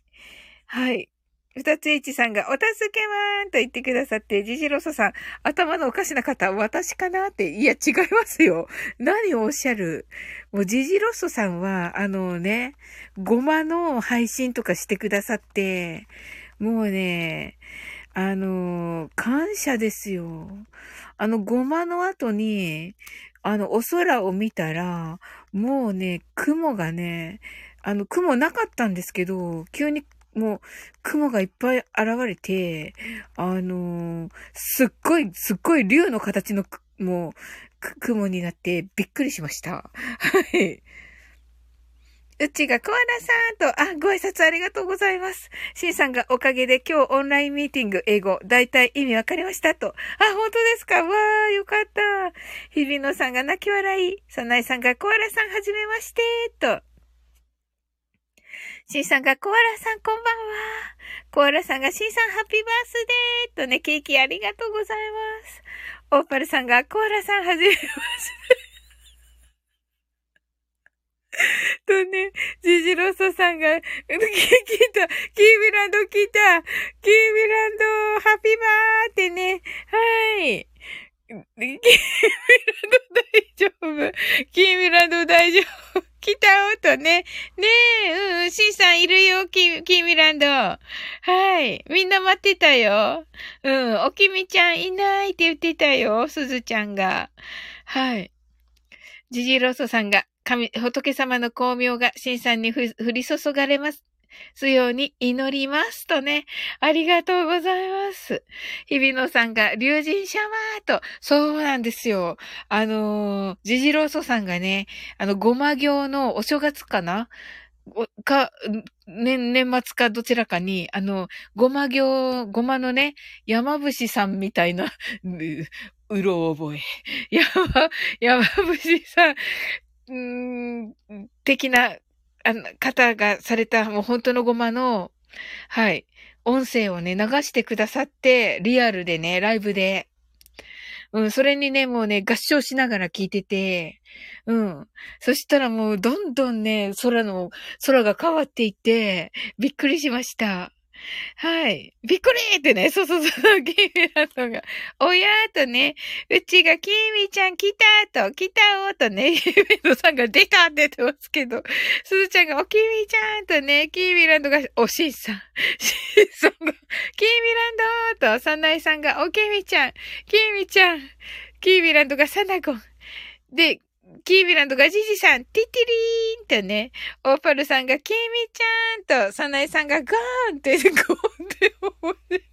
はい。二つ H さんが、お助けまーんと言ってくださって、ジジロソさん、頭のおかしな方、私かなって、いや、違いますよ。何をおっしゃる？もう、ジジロソさんは、あのね、ごまの配信とかしてくださって、もうね、あの、感謝ですよ。あの、ごまの後に、あの、お空を見たら、もうね、雲がね、あの、雲なかったんですけど、急にもう、雲がいっぱい現れて、あのー、すっごい、すっごい竜の形の、もう、雲になってびっくりしました。はい。うちがコアラさんと、あ、ご挨拶ありがとうございます。シンさんがおかげで今日オンラインミーティング英語、だいたい意味わかりましたと。あ、本当ですか？わー、よかった。日比野さんが泣き笑い。サナイさんがコアラさんはじめまして、と。シンさんが、コアラさんこんばんは。コアラさんが、シンさんハッピーバースデーとね、ケーキありがとうございます。オーパルさんが、コアラさんはじめまして。とね、ジジロソさんが、来た、キービランド来た、キービランド、ハッピーバーってね、はい。キービランド大丈夫。キービランド大丈夫。来た音ね。ねえ、うん、シンさんいるよ、キキーミランド。はい。みんな待ってたよ。うん、おきみちゃんいないって言ってたよ、すずちゃんが。はい。ジジロソさんが、神、仏様の光明がシンさんに降り注がれます。すように祈りますとね。ありがとうございます。日比野さんが、竜神シャワーと、そうなんですよ。あのー、ジジローソさんがね、あの、ごま行のお正月かな？か、年、年末かどちらかに、あの、ごま行、ごまのね、山伏さんみたいな、<laughs> うろ覚え。山、山伏さん、ん的なあの、方がされたもう本当のごまの、はい、音声をね、流してくださって、リアルでね、ライブで。うん、それにね、もうね、合唱しながら聞いてて、うん。そしたらもう、どんどんね、空の、空が変わっていって、びっくりしました。はい。びっくりってね、そうそうそう、キーミランドが、おやーとね、うちがキーミちゃん来たと、来たおとね、キーミラさんが出たって言ってますけど、すずちゃんがおキーミちゃんとね、キーミランドが、おしんさん、しんさんが、キーミランドと、サナイさんがおキーミちゃん、キーミちゃん、キーミランドがサナゴン。で、キービランドがジジさん、ティティリーンとね、オーパルさんがキーミちゃんと、サナエさんがガーンって、ゴーンって思って、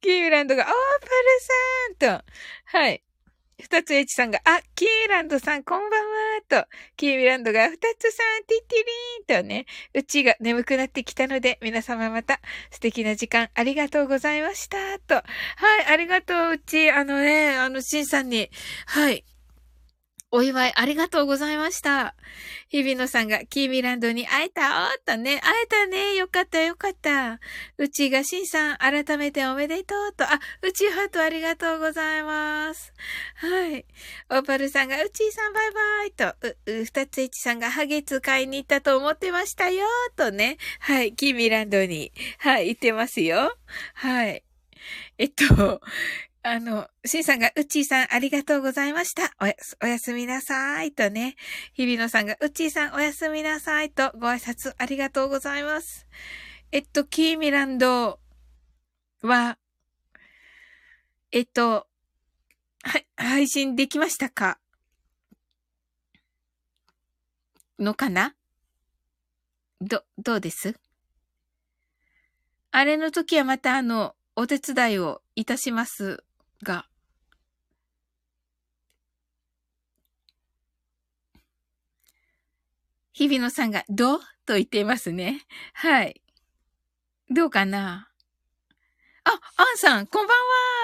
キービランドがオーパルさんと、はい。二つエチさんが、あ、キーランドさんこんばんはと、キービランドが二つさん、ティティリーンとね、うちが眠くなってきたので、皆様また素敵な時間ありがとうございましたと。はい、ありがとう、うち、あのね、あの、シンさんに、はい、お祝いありがとうございました。日比野さんがキーミランドに会えた？おっとね、会えたね。よかったよかった。うちがしんさん、改めておめでとうと。あ、うちハートありがとうございます。はい。オーパルさんが、うちーさんバイバイと、う、う、二ついちさんがハゲツ買いに行ったと思ってましたよとね。はい。キーミランドに、はい、行ってますよ。はい。えっと、あの、シンさんが、うっちーさんありがとうございました。おや、おやすみなさい。とね。日比野さんが、うっちーさんおやすみなさい。とご挨拶ありがとうございます。えっと、キーミランドは、えっと、はい、配信できましたか？のかな？ど、どうです？あれの時はまたあの、お手伝いをいたしますが、日比野さんが、どうと言っていますね。はい。どうかなあ、アンさん、こんば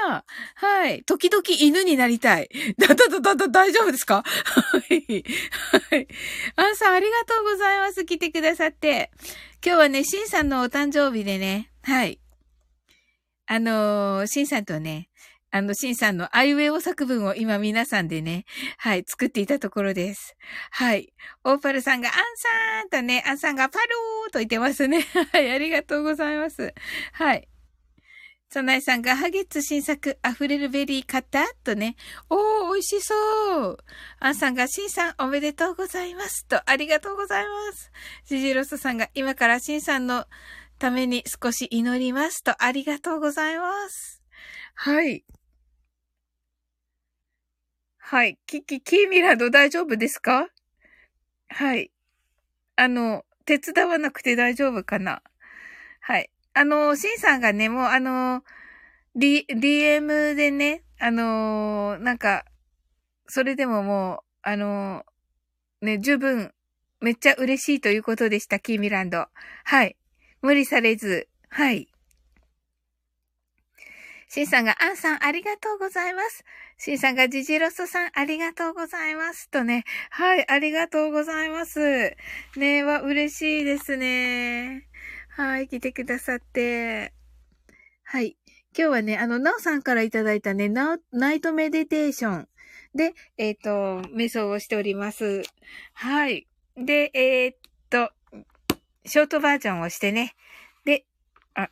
んは。はい。時々犬になりたい。<laughs> だ、だ、だ、だ、だ、大丈夫ですか？<laughs> はい。はい。アンさん、ありがとうございます。来てくださって。今日はね、シンさんのお誕生日でね、はい。あのー、シンさんとね、あの、シンさんのあいうえお作文を今皆さんでね、はい、作っていたところです。はい。オーパルさんがアンさんとね、アンさんがパルーと言ってますね。<laughs> はい、ありがとうございます。はい。サナエさんがハゲッツ新作溢れるベリー買った？とね。おー、美味しそう。アンさんがシンさんおめでとうございます。と、ありがとうございます。ジジロスさんが今からシンさんのために少し祈ります。と、ありがとうございます。はい。はい。キキ、キーミランド大丈夫ですか？はい。あの、手伝わなくて大丈夫かな？はい。あの、シンさんがね、もうあの、D、DM でね、あの、なんか、それでももう、あの、ね、十分、めっちゃ嬉しいということでした、キーミランド。はい。無理されず、はい。シンさんが、アンさんありがとうございます。シンさんが、ジジロスさんありがとうございます。とね、はい、ありがとうございます。ねは、嬉しいですね。はい、来てくださって。はい。今日はね、あの、なおさんからいただいたね、ナイトメディテーションで、えっ、ー、と、瞑想をしております。はい。で、えー、っと、ショートバージョンをしてね。で、あ、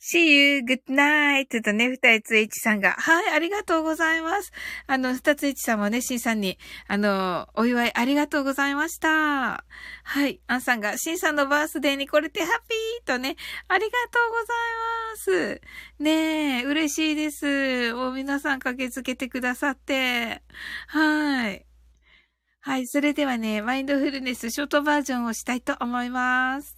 See you, good night とね、二つ H さんが、はい、ありがとうございます。あの、二つ H さんもね、シンさんに、あの、お祝いありがとうございました。はい、アンさんが、シンさんのバースデーに来れてハッピーとね、ありがとうございます。ねえ、嬉しいです。もう皆さん駆けつけてくださって。はい。はい、それではね、マインドフルネスショートバージョンをしたいと思います。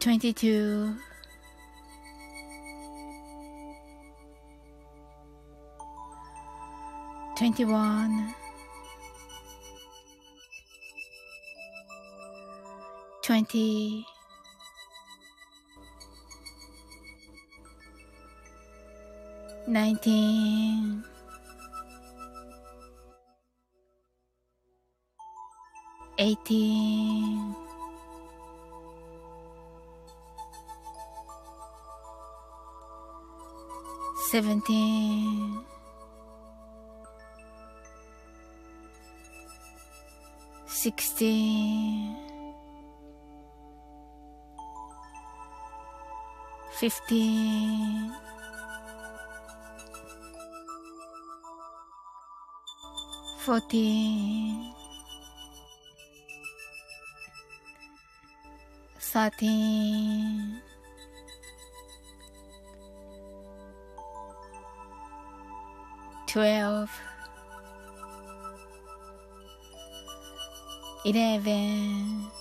22 21 20 19 18 17 16 15 14 13 12 11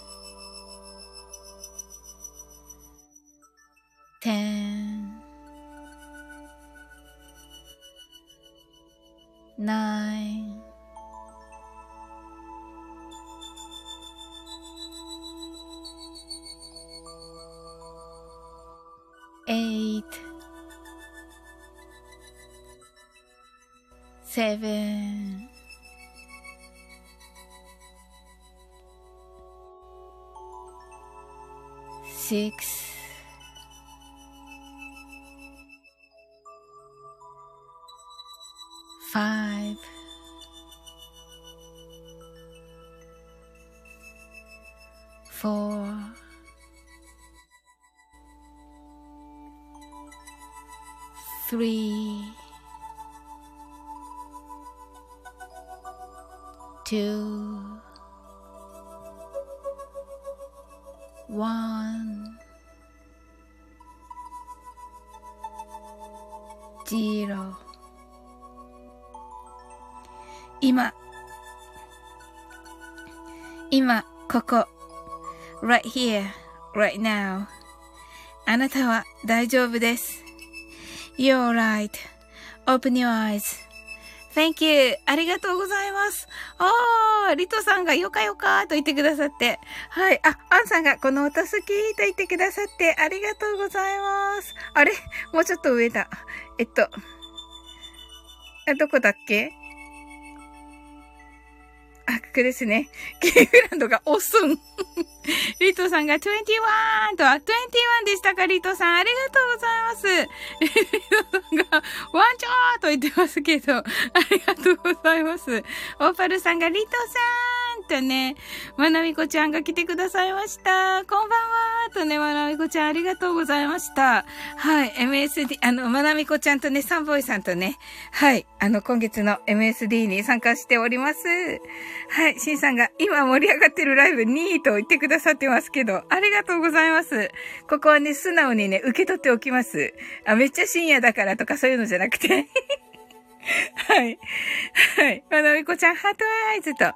right now. あなたは大丈夫です。You're right.Open your eyes.Thank you. ありがとうございます。あー、リトさんがよかよかと言ってくださって。はい。あ、アンさんがこの音好きと言ってくださってありがとうございます。あれ？もうちょっと上だ。えっと。あどこだっけ？ですね。ケイフランドが押すん。<laughs> リトさんが21と、あ、21でしたか、リトさん。ありがとうございます。リトさんが、ワンチョーと言ってますけど、ありがとうございます。オーパルさんが、リトさんとね、まなみこちゃんが来てくださいました。こんばんはとね、まなみこちゃんありがとうございました。はい、MSD、あの、まなみこちゃんとね、サンボイさんとね、はい、あの、今月の MSD に参加しております。はい、シンさんが今盛り上がってるライブ2位と言ってくださってますけど、ありがとうございます。ここはね、素直にね、受け取っておきます。あ、めっちゃ深夜だからとかそういうのじゃなくて。<laughs> はい。はい。まなみこちゃん、 heart eyes と。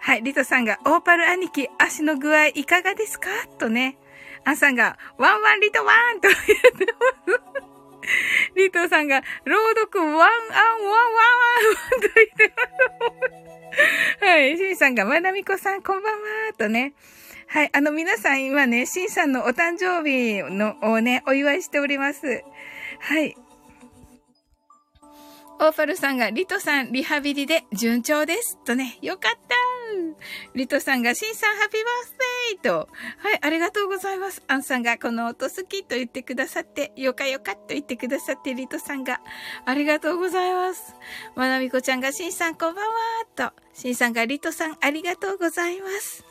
はい。リトさんが、オーパル兄貴、足の具合いかがですか？とね。アンさんが、ワンワンリトワンと言ってます。リトさんが、朗読ワンアンワンワンワンと言ってます。はい。シンさんが、まなみこさん、こんばんはとね。はい。あの、皆さん今ね、シンさんのお誕生日のをね、お祝いしております。はい。オーパルさんが、リトさん、リハビリで順調です。とね、よかったリトさんが、シンさん、ハッピーバースデーと。はい、ありがとうございます。アンさんが、この音好きと言ってくださって、よかよかと言ってくださって、リトさんが、ありがとうございます。まなみこちゃんが、シンさん、こんばんはと。シンさんが、リトさん、ありがとうございます。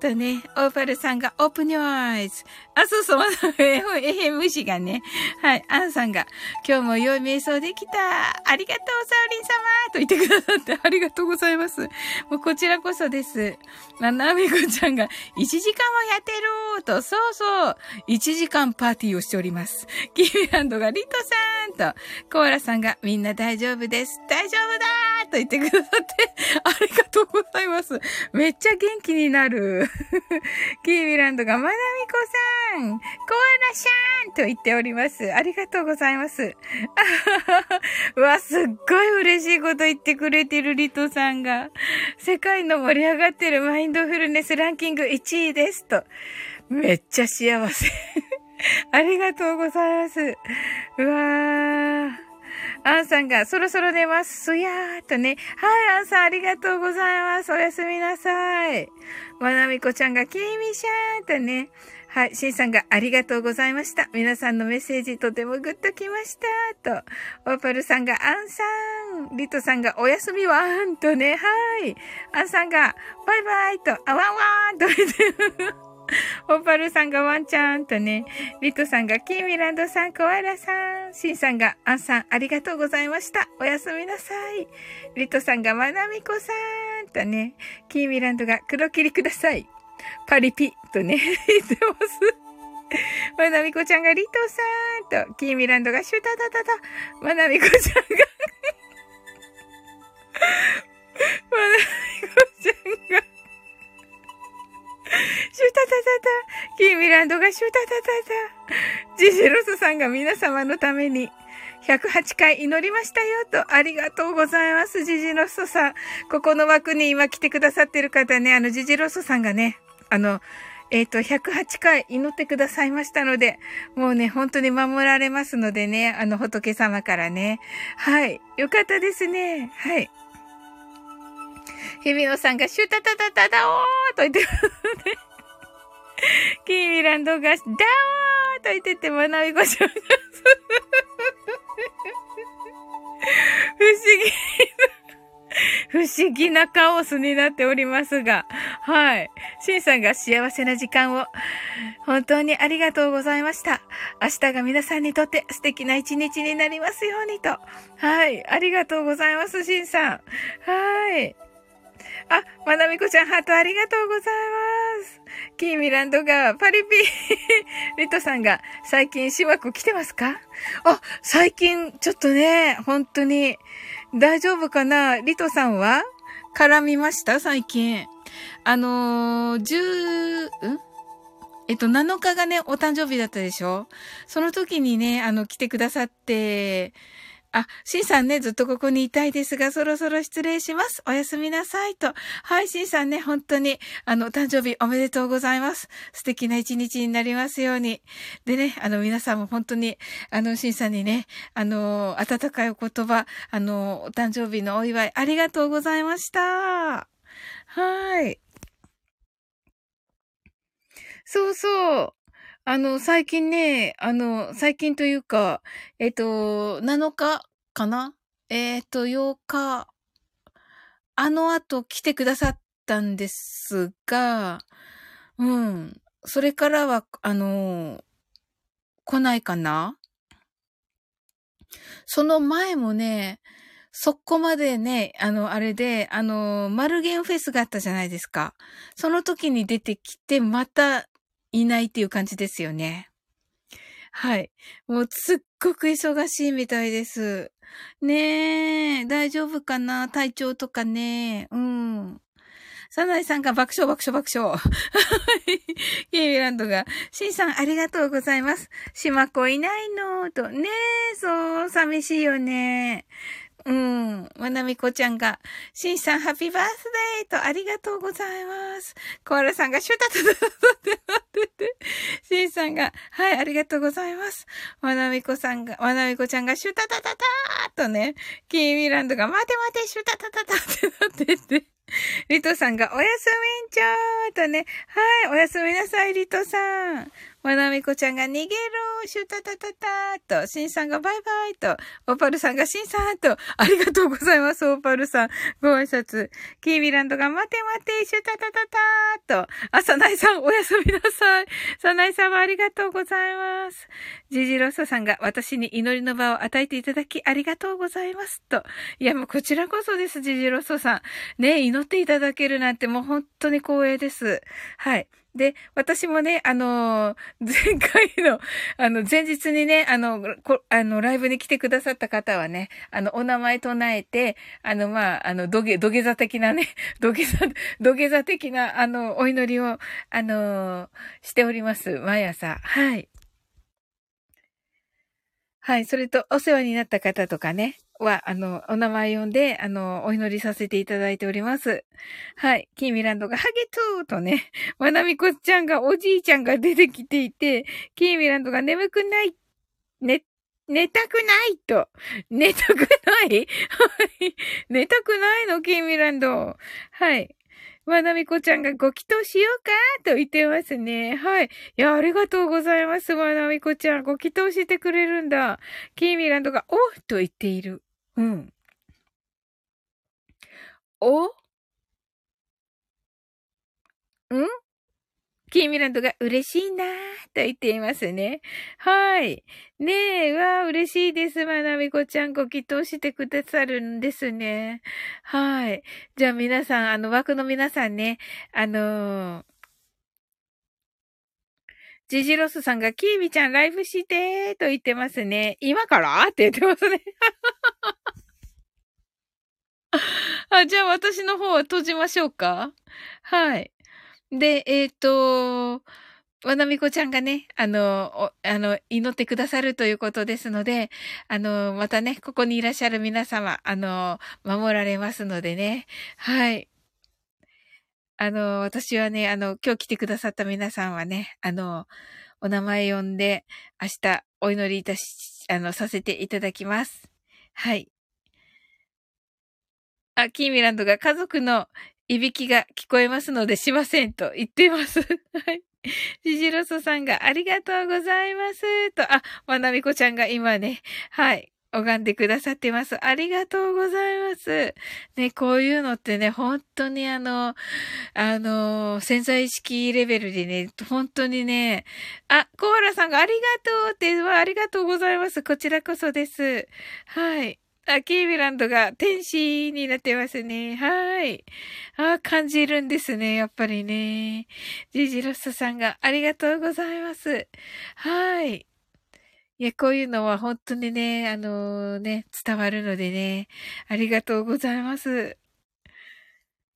とね、オーパルさんが、オープニュアイズ。あ、そうそう、まだ、えへ、えへ、虫がね。はい、アンさんが、今日も良い瞑想できた。ありがとう、サウリン様と言ってくださって、ありがとうございます。もうこちらこそです。ななみこちゃんが、1時間もやってると、そうそう、1時間パーティーをしております。キーミランドが、リトさんと、コーラさんが、みんな大丈夫です。大丈夫だーと言ってくださって、ありがとうございます。めっちゃ元気になる。<laughs> キーミランドが、まなみこさん、コアラシャーンと言っております。ありがとうございます。う <laughs> わ、すっごい嬉しいこと言ってくれてるリトさんが、世界の盛り上がってるマインドフルネスランキング1位ですと。めっちゃ幸せ。<laughs> ありがとうございます。うわー。アンさんがそろそろ寝ます。すやーっとね。はい、アンさんありがとうございます。おやすみなさい。まなみこちゃんがキーミシャーとね。はい、シンさんがありがとうございました。皆さんのメッセージとてもグッときました。と。オーパルさんがアンさん。リトさんがおやすみワンとね。はい。アンさんがバイバイと、あワンワンと言って。<laughs> オーパルさんがワンちゃんとね。リトさんがキーミランドさん、コアラさん。シンさんがアンさん、ありがとうございました。おやすみなさい。リトさんがマナミコさんとね。キーミランドが黒切りください。パリピとね、<laughs> 言ってます。まなみこちゃんがリトさんと、キーミランドがシュタタタタ。まなみこちゃんがまなみこちゃんがシュタタタタ。キーミランドがシュタタタタ。ジジロスさんが皆様のために、108回祈りましたよと、ありがとうございます、ジジロスさん。ここの枠に今来てくださってる方ね、あの、ジジロスさんがね、あの、えっ、ー、と、108回祈ってくださいましたので、もうね、本当に守られますのでね、あの仏様からね。はい。よかったですね。はい。日比野さんがシュタタタタダオーと言ってますね。キーミランドがダオーと言ってて、学びごしょう <laughs> 不思議。<laughs> 不思議なカオスになっておりますが、はい。シンさんが幸せな時間を、本当にありがとうございました。明日が皆さんにとって素敵な一日になりますようにと。はい。ありがとうございます、シンさん。はい。あ、まなみこちゃん、ハートありがとうございます。キーミランドが、パリピー、<laughs> リトさんが、最近、しわく来てますか？あ、最近、ちょっとね、本当に、大丈夫かな？リトさんは？絡みました？最近。あのー、10、ん？えっと、7日がね、お誕生日だったでしょ？その時にね、あの、来てくださって、あ、シンさんね、ずっとここにいたいですが、そろそろ失礼します。おやすみなさいと。はい、シンさんね、本当に、あの、誕生日おめでとうございます。素敵な一日になりますように。でね、あの、皆さんも本当に、あの、シンさんにね、あの、温かいお言葉、あの、お誕生日のお祝い、ありがとうございました。はい。そうそう。あの、最近ね、あの、最近というか、えっと、7日かな？えっと、8日、あの後来てくださったんですが、うん。それからは、あの、来ないかな？その前もね、そこまでね、あの、あれで、あの、マルゲンフェスがあったじゃないですか。その時に出てきて、またいないっていう感じですよね。はい。もうすっごく忙しいみたいです。ねえ、大丈夫かな？体調とかね。うん。サナイさんが爆笑爆笑爆笑。<laughs> キーミランドが、シンさんありがとうございます。島子いないの？と。ねえ、そう、寂しいよね。うん。まなみこちゃんが、しんさんハッピーバースデーとありがとうございます。コアラさんがシュタタタタってなってて、しんさんが、はい、ありがとうございます。まなみこさんが、まなみこちゃんがシュタタタターとね、キーミランドが待て待てシュタタタタってなってて、リトさんがおやすみんちょーとね、はい、おやすみなさい、リトさん。まなみこちゃんが逃げろシュタタタタと、シンさんがバイバイと、オーパルさんがシンさんと、ありがとうございます、オーパルさん。ご挨拶。キービランドが待て待て、シュタタタタと、あ、サナイさんおやすみなさい。サナイさんもありがとうございます。ジジロッソさんが私に祈りの場を与えていただきありがとうございますと。いや、もうこちらこそです、ジジロッソさん。ね、祈っていただけるなんてもう本当に光栄です。はい。で、私もね、あの、前回の、あの、前日にね、あの、こあの、ライブに来てくださった方はね、あの、お名前唱えて、あの、まあ、あの、土下、土下座的なね、<laughs> 土下座、土下座的な、あの、お祈りを、あの、しております。毎朝。はい。はい。それと、お世話になった方とかね。は、あの、お名前呼んで、あの、お祈りさせていただいております。はい。キーミランドがハゲトゥーとね、<laughs> まなみこちゃんが、おじいちゃんが出てきていて、キーミランドが眠くない、寝、寝たくないと。寝たくない？<laughs> はい。寝たくないの、キーミランド。はい。まなみこちゃんがご祈祷しようかと言ってますね。はい。いや、ありがとうございます。まなみこちゃん。ご祈祷してくれるんだ。キーミランドが、おと言っている。うん。お？ん？キーミランドが嬉しいなぁと言っていますね。はい。ねえ、わあ、嬉しいです。まなみこちゃんご祈祷してくださるんですね。はい。じゃあ皆さん、あの、枠の皆さんね、あのー、ジジロスさんが、キーミちゃんライブしてと言ってますね。今から？って言ってますね。<laughs> あ、じゃあ私の方は閉じましょうか？はい。で、えっ、ー、と、わなみこちゃんがね、あの、あの、祈ってくださるということですので、あの、またね、ここにいらっしゃる皆様、あの、守られますのでね。はい。あの、私はね、あの、今日来てくださった皆さんはね、あの、お名前呼んで、明日お祈りいたし、あの、させていただきます。はい。あ、キーミランドが家族のいびきが聞こえますのでしませんと言っています。<laughs> はい。ジジロソさんがありがとうございます。と、あ、まなみこちゃんが今ね、はい。拝んでくださってます。ありがとうございます。ね、こういうのってね、本当にあの、あの、潜在意識レベルでね、本当にね、あ、コアラさんがありがとうって、ありがとうございます。こちらこそです。はい。あ、キービランドが天使になってますね。はい。あ、感じるんですね。やっぱりね。ジジロスさんがありがとうございます。はい。いや、こういうのは本当にね、あのー、ね、伝わるのでね、ありがとうございます。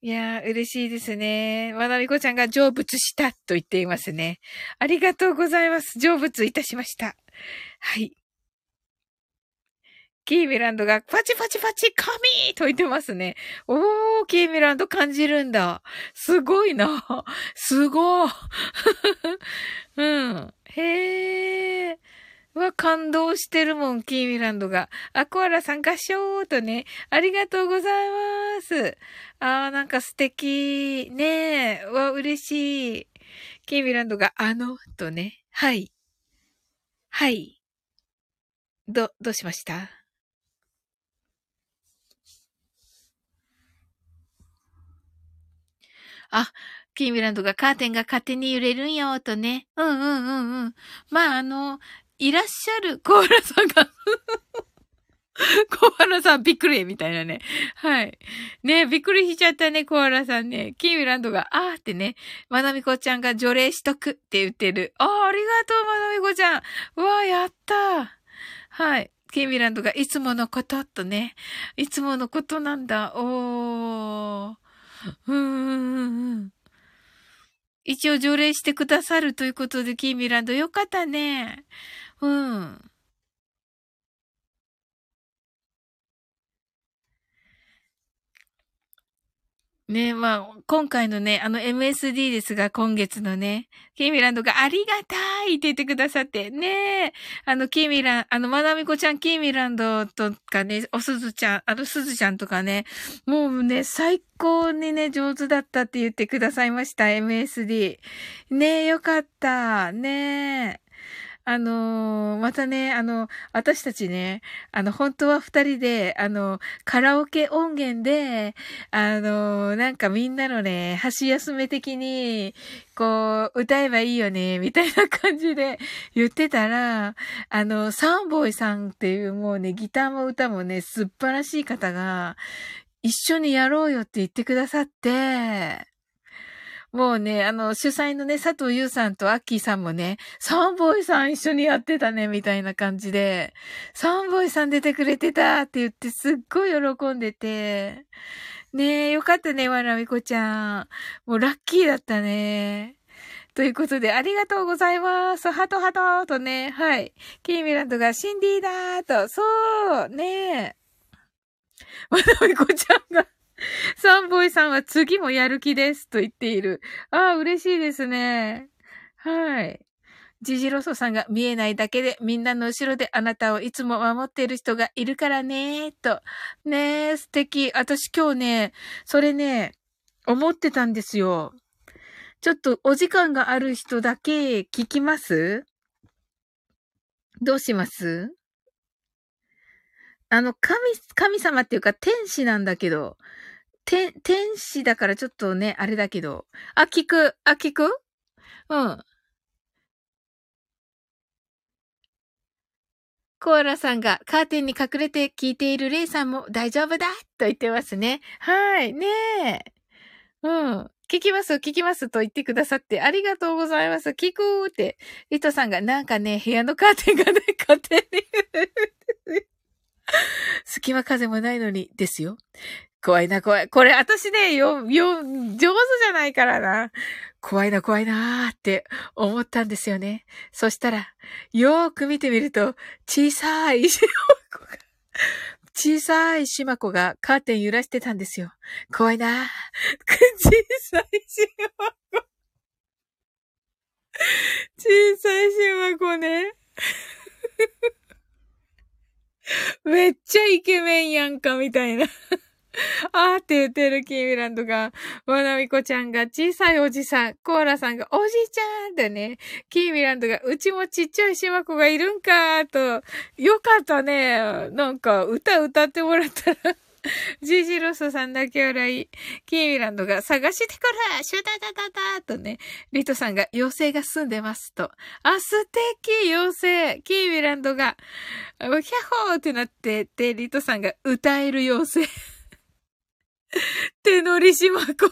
いやー、嬉しいですね。まなみこちゃんが成仏したと言っていますね。ありがとうございます。成仏いたしました。はい。キーミランドがパチパチパチ神と言ってますね。おー、キーミランド感じるんだ。すごいな。すごい。<laughs> うん。へー。わ、感動してるもん、キーミランドが。アコアラさん合唱とね、ありがとうございます。あー、なんか素敵。ねえ、わ、嬉しい。キーミランドが、あの、とね。はい。はい。ど、どうしました？あ、キーミランドがカーテンが勝手に揺れるんよ、とね。うんうんうんうん。まあ、あの、いらっしゃるコアラさんが <laughs> コアラさんびっくりみたいなね。はい。ねびっくりしちゃったね、コアラさんね。キーミランドが、あーってね、まなみこちゃんが除霊しとくって言ってる。あー、ありがとう、まなみこちゃん。うわー、やったーはい。キーミランドがいつものこととね。いつものことなんだ。おー。うーん。一応条例してくださるということで、キーミランドよかったね。うん。ね、まあ、今回のね、あの MSD ですが、今月のね、キーミランドがありがたいって言ってくださって、ねあの、キーミラン、あの、まなみこちゃん、キーミランドとかね、おすずちゃん、あの、すずちゃんとかね、もうね、最高にね、上手だったって言ってくださいました、MSD。ねよかった。ねあのー、またね、あの、私たちね、あの、本当は二人で、あの、カラオケ音源で、あのー、なんかみんなのね、箸休め的に、こう、歌えばいいよね、みたいな感じで言ってたら、あの、サンボイさんっていうもうね、ギターも歌もね、素晴らしい方が、一緒にやろうよって言ってくださって、もうね、あの、主催のね、佐藤優さんとアッキーさんもね、サンボイさん一緒にやってたね、みたいな感じで、サンボイさん出てくれてたって言ってすっごい喜んでて、ねえ、よかったね、わらみこちゃん。もうラッキーだったね。ということで、ありがとうございます。ハトハトとね、はい。キーミランドがシンディーだーと、そう、ねえ。わらみこちゃんが <laughs> サンボイさんは次もやる気ですと言っている。ああ、嬉しいですね。はい。ジジロソさんが見えないだけでみんなの後ろであなたをいつも守っている人がいるからねと。ねえ、素敵。私今日ね、それね、思ってたんですよ。ちょっとお時間がある人だけ聞きます？どうします？あの、神、神様っていうか天使なんだけど、天、天使だからちょっとね、あれだけど。あ、聞く。あ、聞く？うん。コアラさんがカーテンに隠れて聞いているレイさんも大丈夫だと言ってますね。はい。ねえ。うん。聞きます、聞きますと言ってくださってありがとうございます。聞くーって。リトさんがなんかね、部屋のカーテンがね、勝手に <laughs> 隙間風もないのにですよ。怖いな、怖い。これ、私ね、よ、よ、上手じゃないからな。怖いな、怖いなーって思ったんですよね。そしたら、よーく見てみると、小さい石の子が、小さい島子がカーテン揺らしてたんですよ。怖いなー小さい島子。小さい島子ね。<laughs> めっちゃイケメンやんか、みたいな。<laughs> あーって言ってるキーミランドが、わなみこちゃんが小さいおじさん、コーラさんがおじいちゃんだね、キーミランドがうちもちっちゃい島子がいるんかーと、よかったね。なんか歌歌ってもらったら <laughs> ジージロスさんだけ笑い、キーミランドが探してくるシュタタタタとね、リトさんが妖精が住んでますと。あ、素敵妖精キーミランドが、ヒャホーってなってで、リトさんが歌える妖精手乗りしまこ。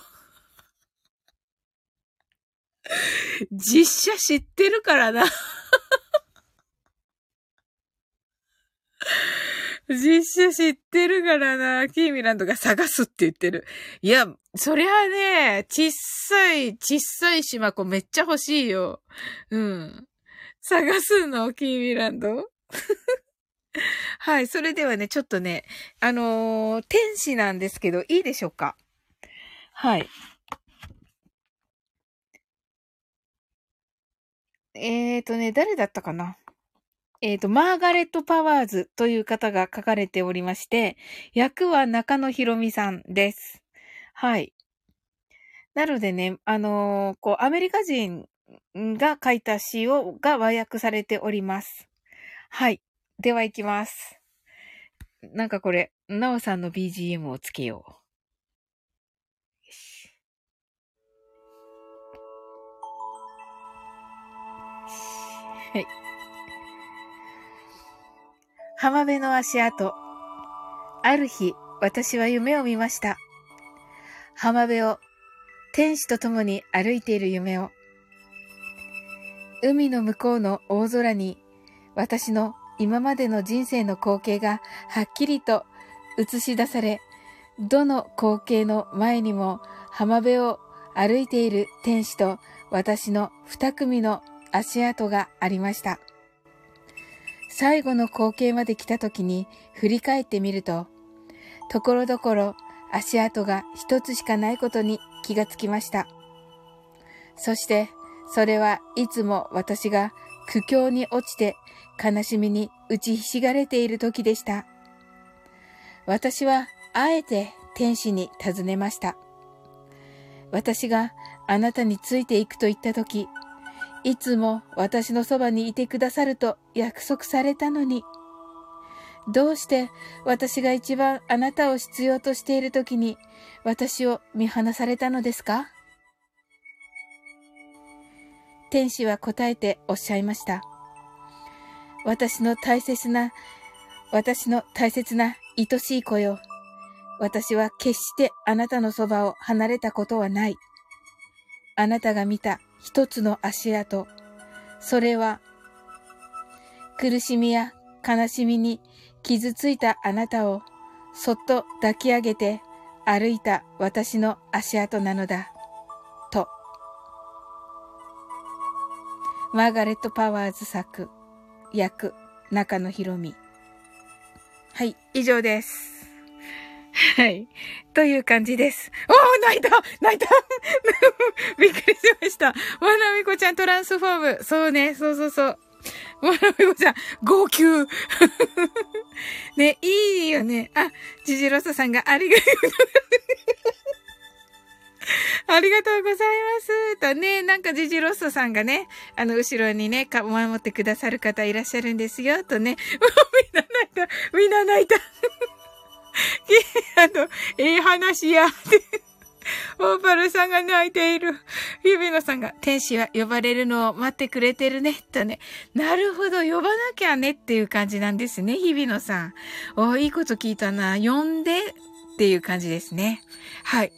実写知ってるからな実写知ってるからな。キーミランドが探すって言ってる。いや、そりゃあね、ちっさい、ちっさい島子めっちゃ欲しいよ。うん。探すのキーミランド？<laughs> はい。それではね、ちょっとね、あのー、天使なんですけど、いいでしょうか？はい。えーとね、誰だったかな？えっ、ー、と、マーガレット・パワーズという方が書かれておりまして、役は中野博美さんです。はい。なのでね、あのー、こう、アメリカ人が書いた詩を、が和訳されております。はい。では行きます。なんかこれ、なおさんの BGM をつけよう。はい。浜辺の足跡。ある日、私は夢を見ました。浜辺を、天使と共に歩いている夢を。海の向こうの大空に、私の今までの人生の光景がはっきりと映し出され、どの光景の前にも浜辺を歩いている天使と私の二組の足跡がありました。最後の光景まで来た時に振り返ってみると、ところどころ足跡が一つしかないことに気がつきました。そして、それはいつも私が苦境に落ちて悲しみに打ちひしがれている時でした。私はあえて天使に尋ねました。私があなたについていくと言った時、いつも私のそばにいてくださると約束されたのに、どうして私が一番あなたを必要としている時に私を見放されたのですか？天使は答えておっしゃいました。私の大切な、私の大切な愛しい子よ。私は決してあなたのそばを離れたことはない。あなたが見た一つの足跡。それは、苦しみや悲しみに傷ついたあなたをそっと抱き上げて歩いた私の足跡なのだ。と。マーガレット・パワーズ作、役、中野博美。はい、以上です。<laughs> はい。という感じです。おー泣いた泣いた <laughs> びっくりしました。わなみこちゃんトランスフォーム。そうね、そうそうそう。わなみこちゃん、号泣。<laughs> ね、いいよね。あ、ジジロスさんがありがとう。ありがとうございます。とね、なんかジジロッソさんがね、あの、後ろにね、か、守ってくださる方いらっしゃるんですよ、とね。みんな泣いた。みんな泣いた。あの、ええ話や。オーパルさんが泣いている。ユビノさんが、天使は呼ばれるのを待ってくれてるね、とね。なるほど、呼ばなきゃねっていう感じなんですね、日比野さん。おいいこと聞いたな。呼んでっていう感じですね。はい。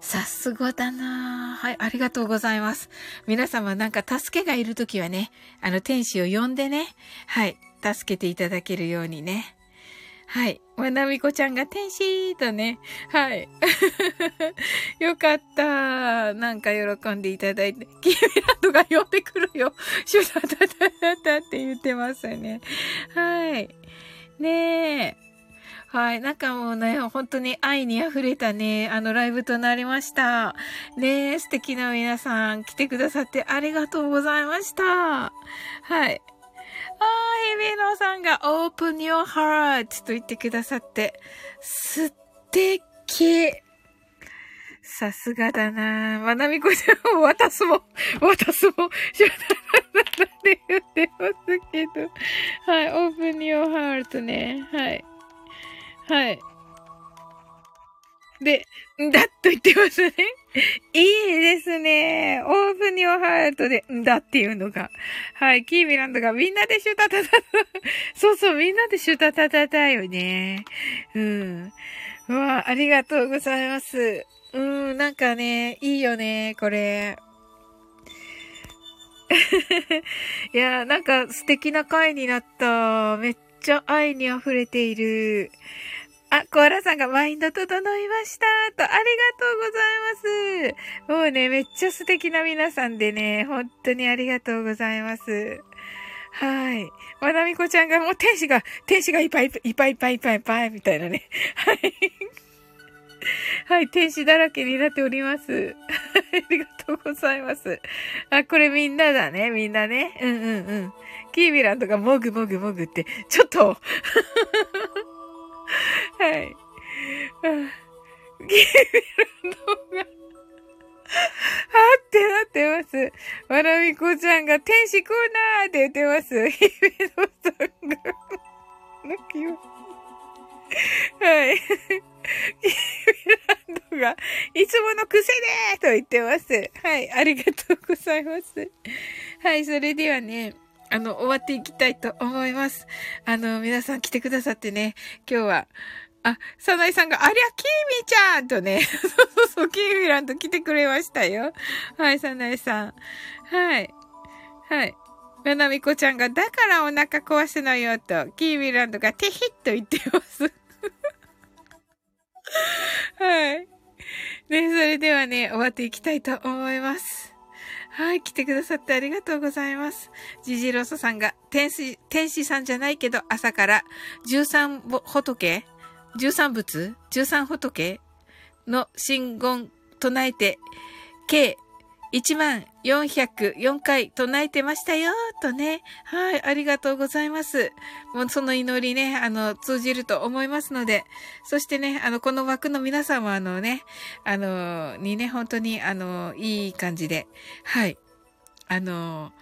さすがだなはい、ありがとうございます。皆様なんか助けがいるときはね、あの天使を呼んでね、はい、助けていただけるようにね。はい。まなみこちゃんが天使とね。はい。<laughs> よかった。なんか喜んでいただいて。キーミランドが呼んでくるよ。シュタタタタタって言ってますね。はい。ねえ。はい。なんかもうね、本当に愛に溢れたね、あのライブとなりました。ねえ、素敵な皆さん来てくださってありがとうございました。はい。ああ、ヘビノさんが Open Your Heart と言ってくださって、素敵。さすがだなまなみこちゃんを渡すも、渡すも、しゅだなって言ってますけど。はい、Open Your Heart ね。はい。はい。で、んだっと言ってますね。<laughs> いいですね。オープニオハートで、んだっていうのが。はい。キーミランドがみんなでシュタタタタ。そうそう、みんなでシュタタタタよね。うん。うわありがとうございます。うん、なんかね、いいよね、これ。<laughs> いや、なんか素敵な回になった。めっちゃ愛に溢れている。あ、コアラさんがマインド整いましたと、ありがとうございます。もうね、めっちゃ素敵な皆さんでね、本当にありがとうございます。はい。まなみこちゃんがもう天使が、天使がいっぱいいっぱいいっぱいいっぱいいっぱいみたいなね。はい。はい、天使だらけになっております。ありがとうございます。あ、これみんなだね、みんなね。うんうんうん。キービランドがもぐもぐもぐって、ちょっと <laughs> はい。ギービラのが、はってなってます。わらみこちゃんが天使コーナーって言ってます。ヒビノさんが、泣きます。はい。ギーランドが、いつもの癖でーと言ってます。はい。ありがとうございます。はい。それではね、あの、終わっていきたいと思います。あの、皆さん来てくださってね、今日は、あ、サナイさんが、ありゃ、キーミちゃんとね、そ <laughs> うそうそう、キーミランド来てくれましたよ。はい、サナイさん。はい。はい。ななみこちゃんが、だからお腹壊すのよ、と、キーミランドが、てひっと言ってます。<laughs> はい。ね、それではね、終わっていきたいと思います。はい、来てくださってありがとうございます。ジジロソさんが、天使、天使さんじゃないけど、朝から十三仏十三仏十三仏の信言唱えて、計1万404回唱えてましたよ、とね。はい、ありがとうございます。もうその祈りね、あの、通じると思いますので、そしてね、あの、この枠の皆さんもあのね、あの、にね、本当に、あの、いい感じで、はい、あの、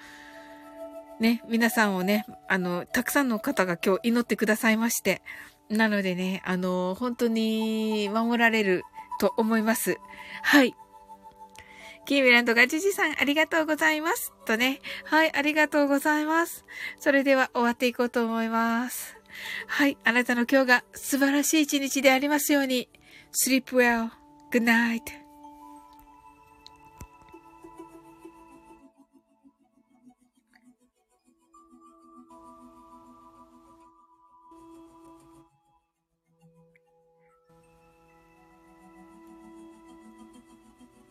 ね、皆さんをね、あの、たくさんの方が今日祈ってくださいまして、なのでね、あの、本当に守られると思います。はい。キーミランドがジジさんありがとうございます。とね。はい、ありがとうございます。それでは終わっていこうと思います。はい、あなたの今日が素晴らしい一日でありますように。sleep well. good night.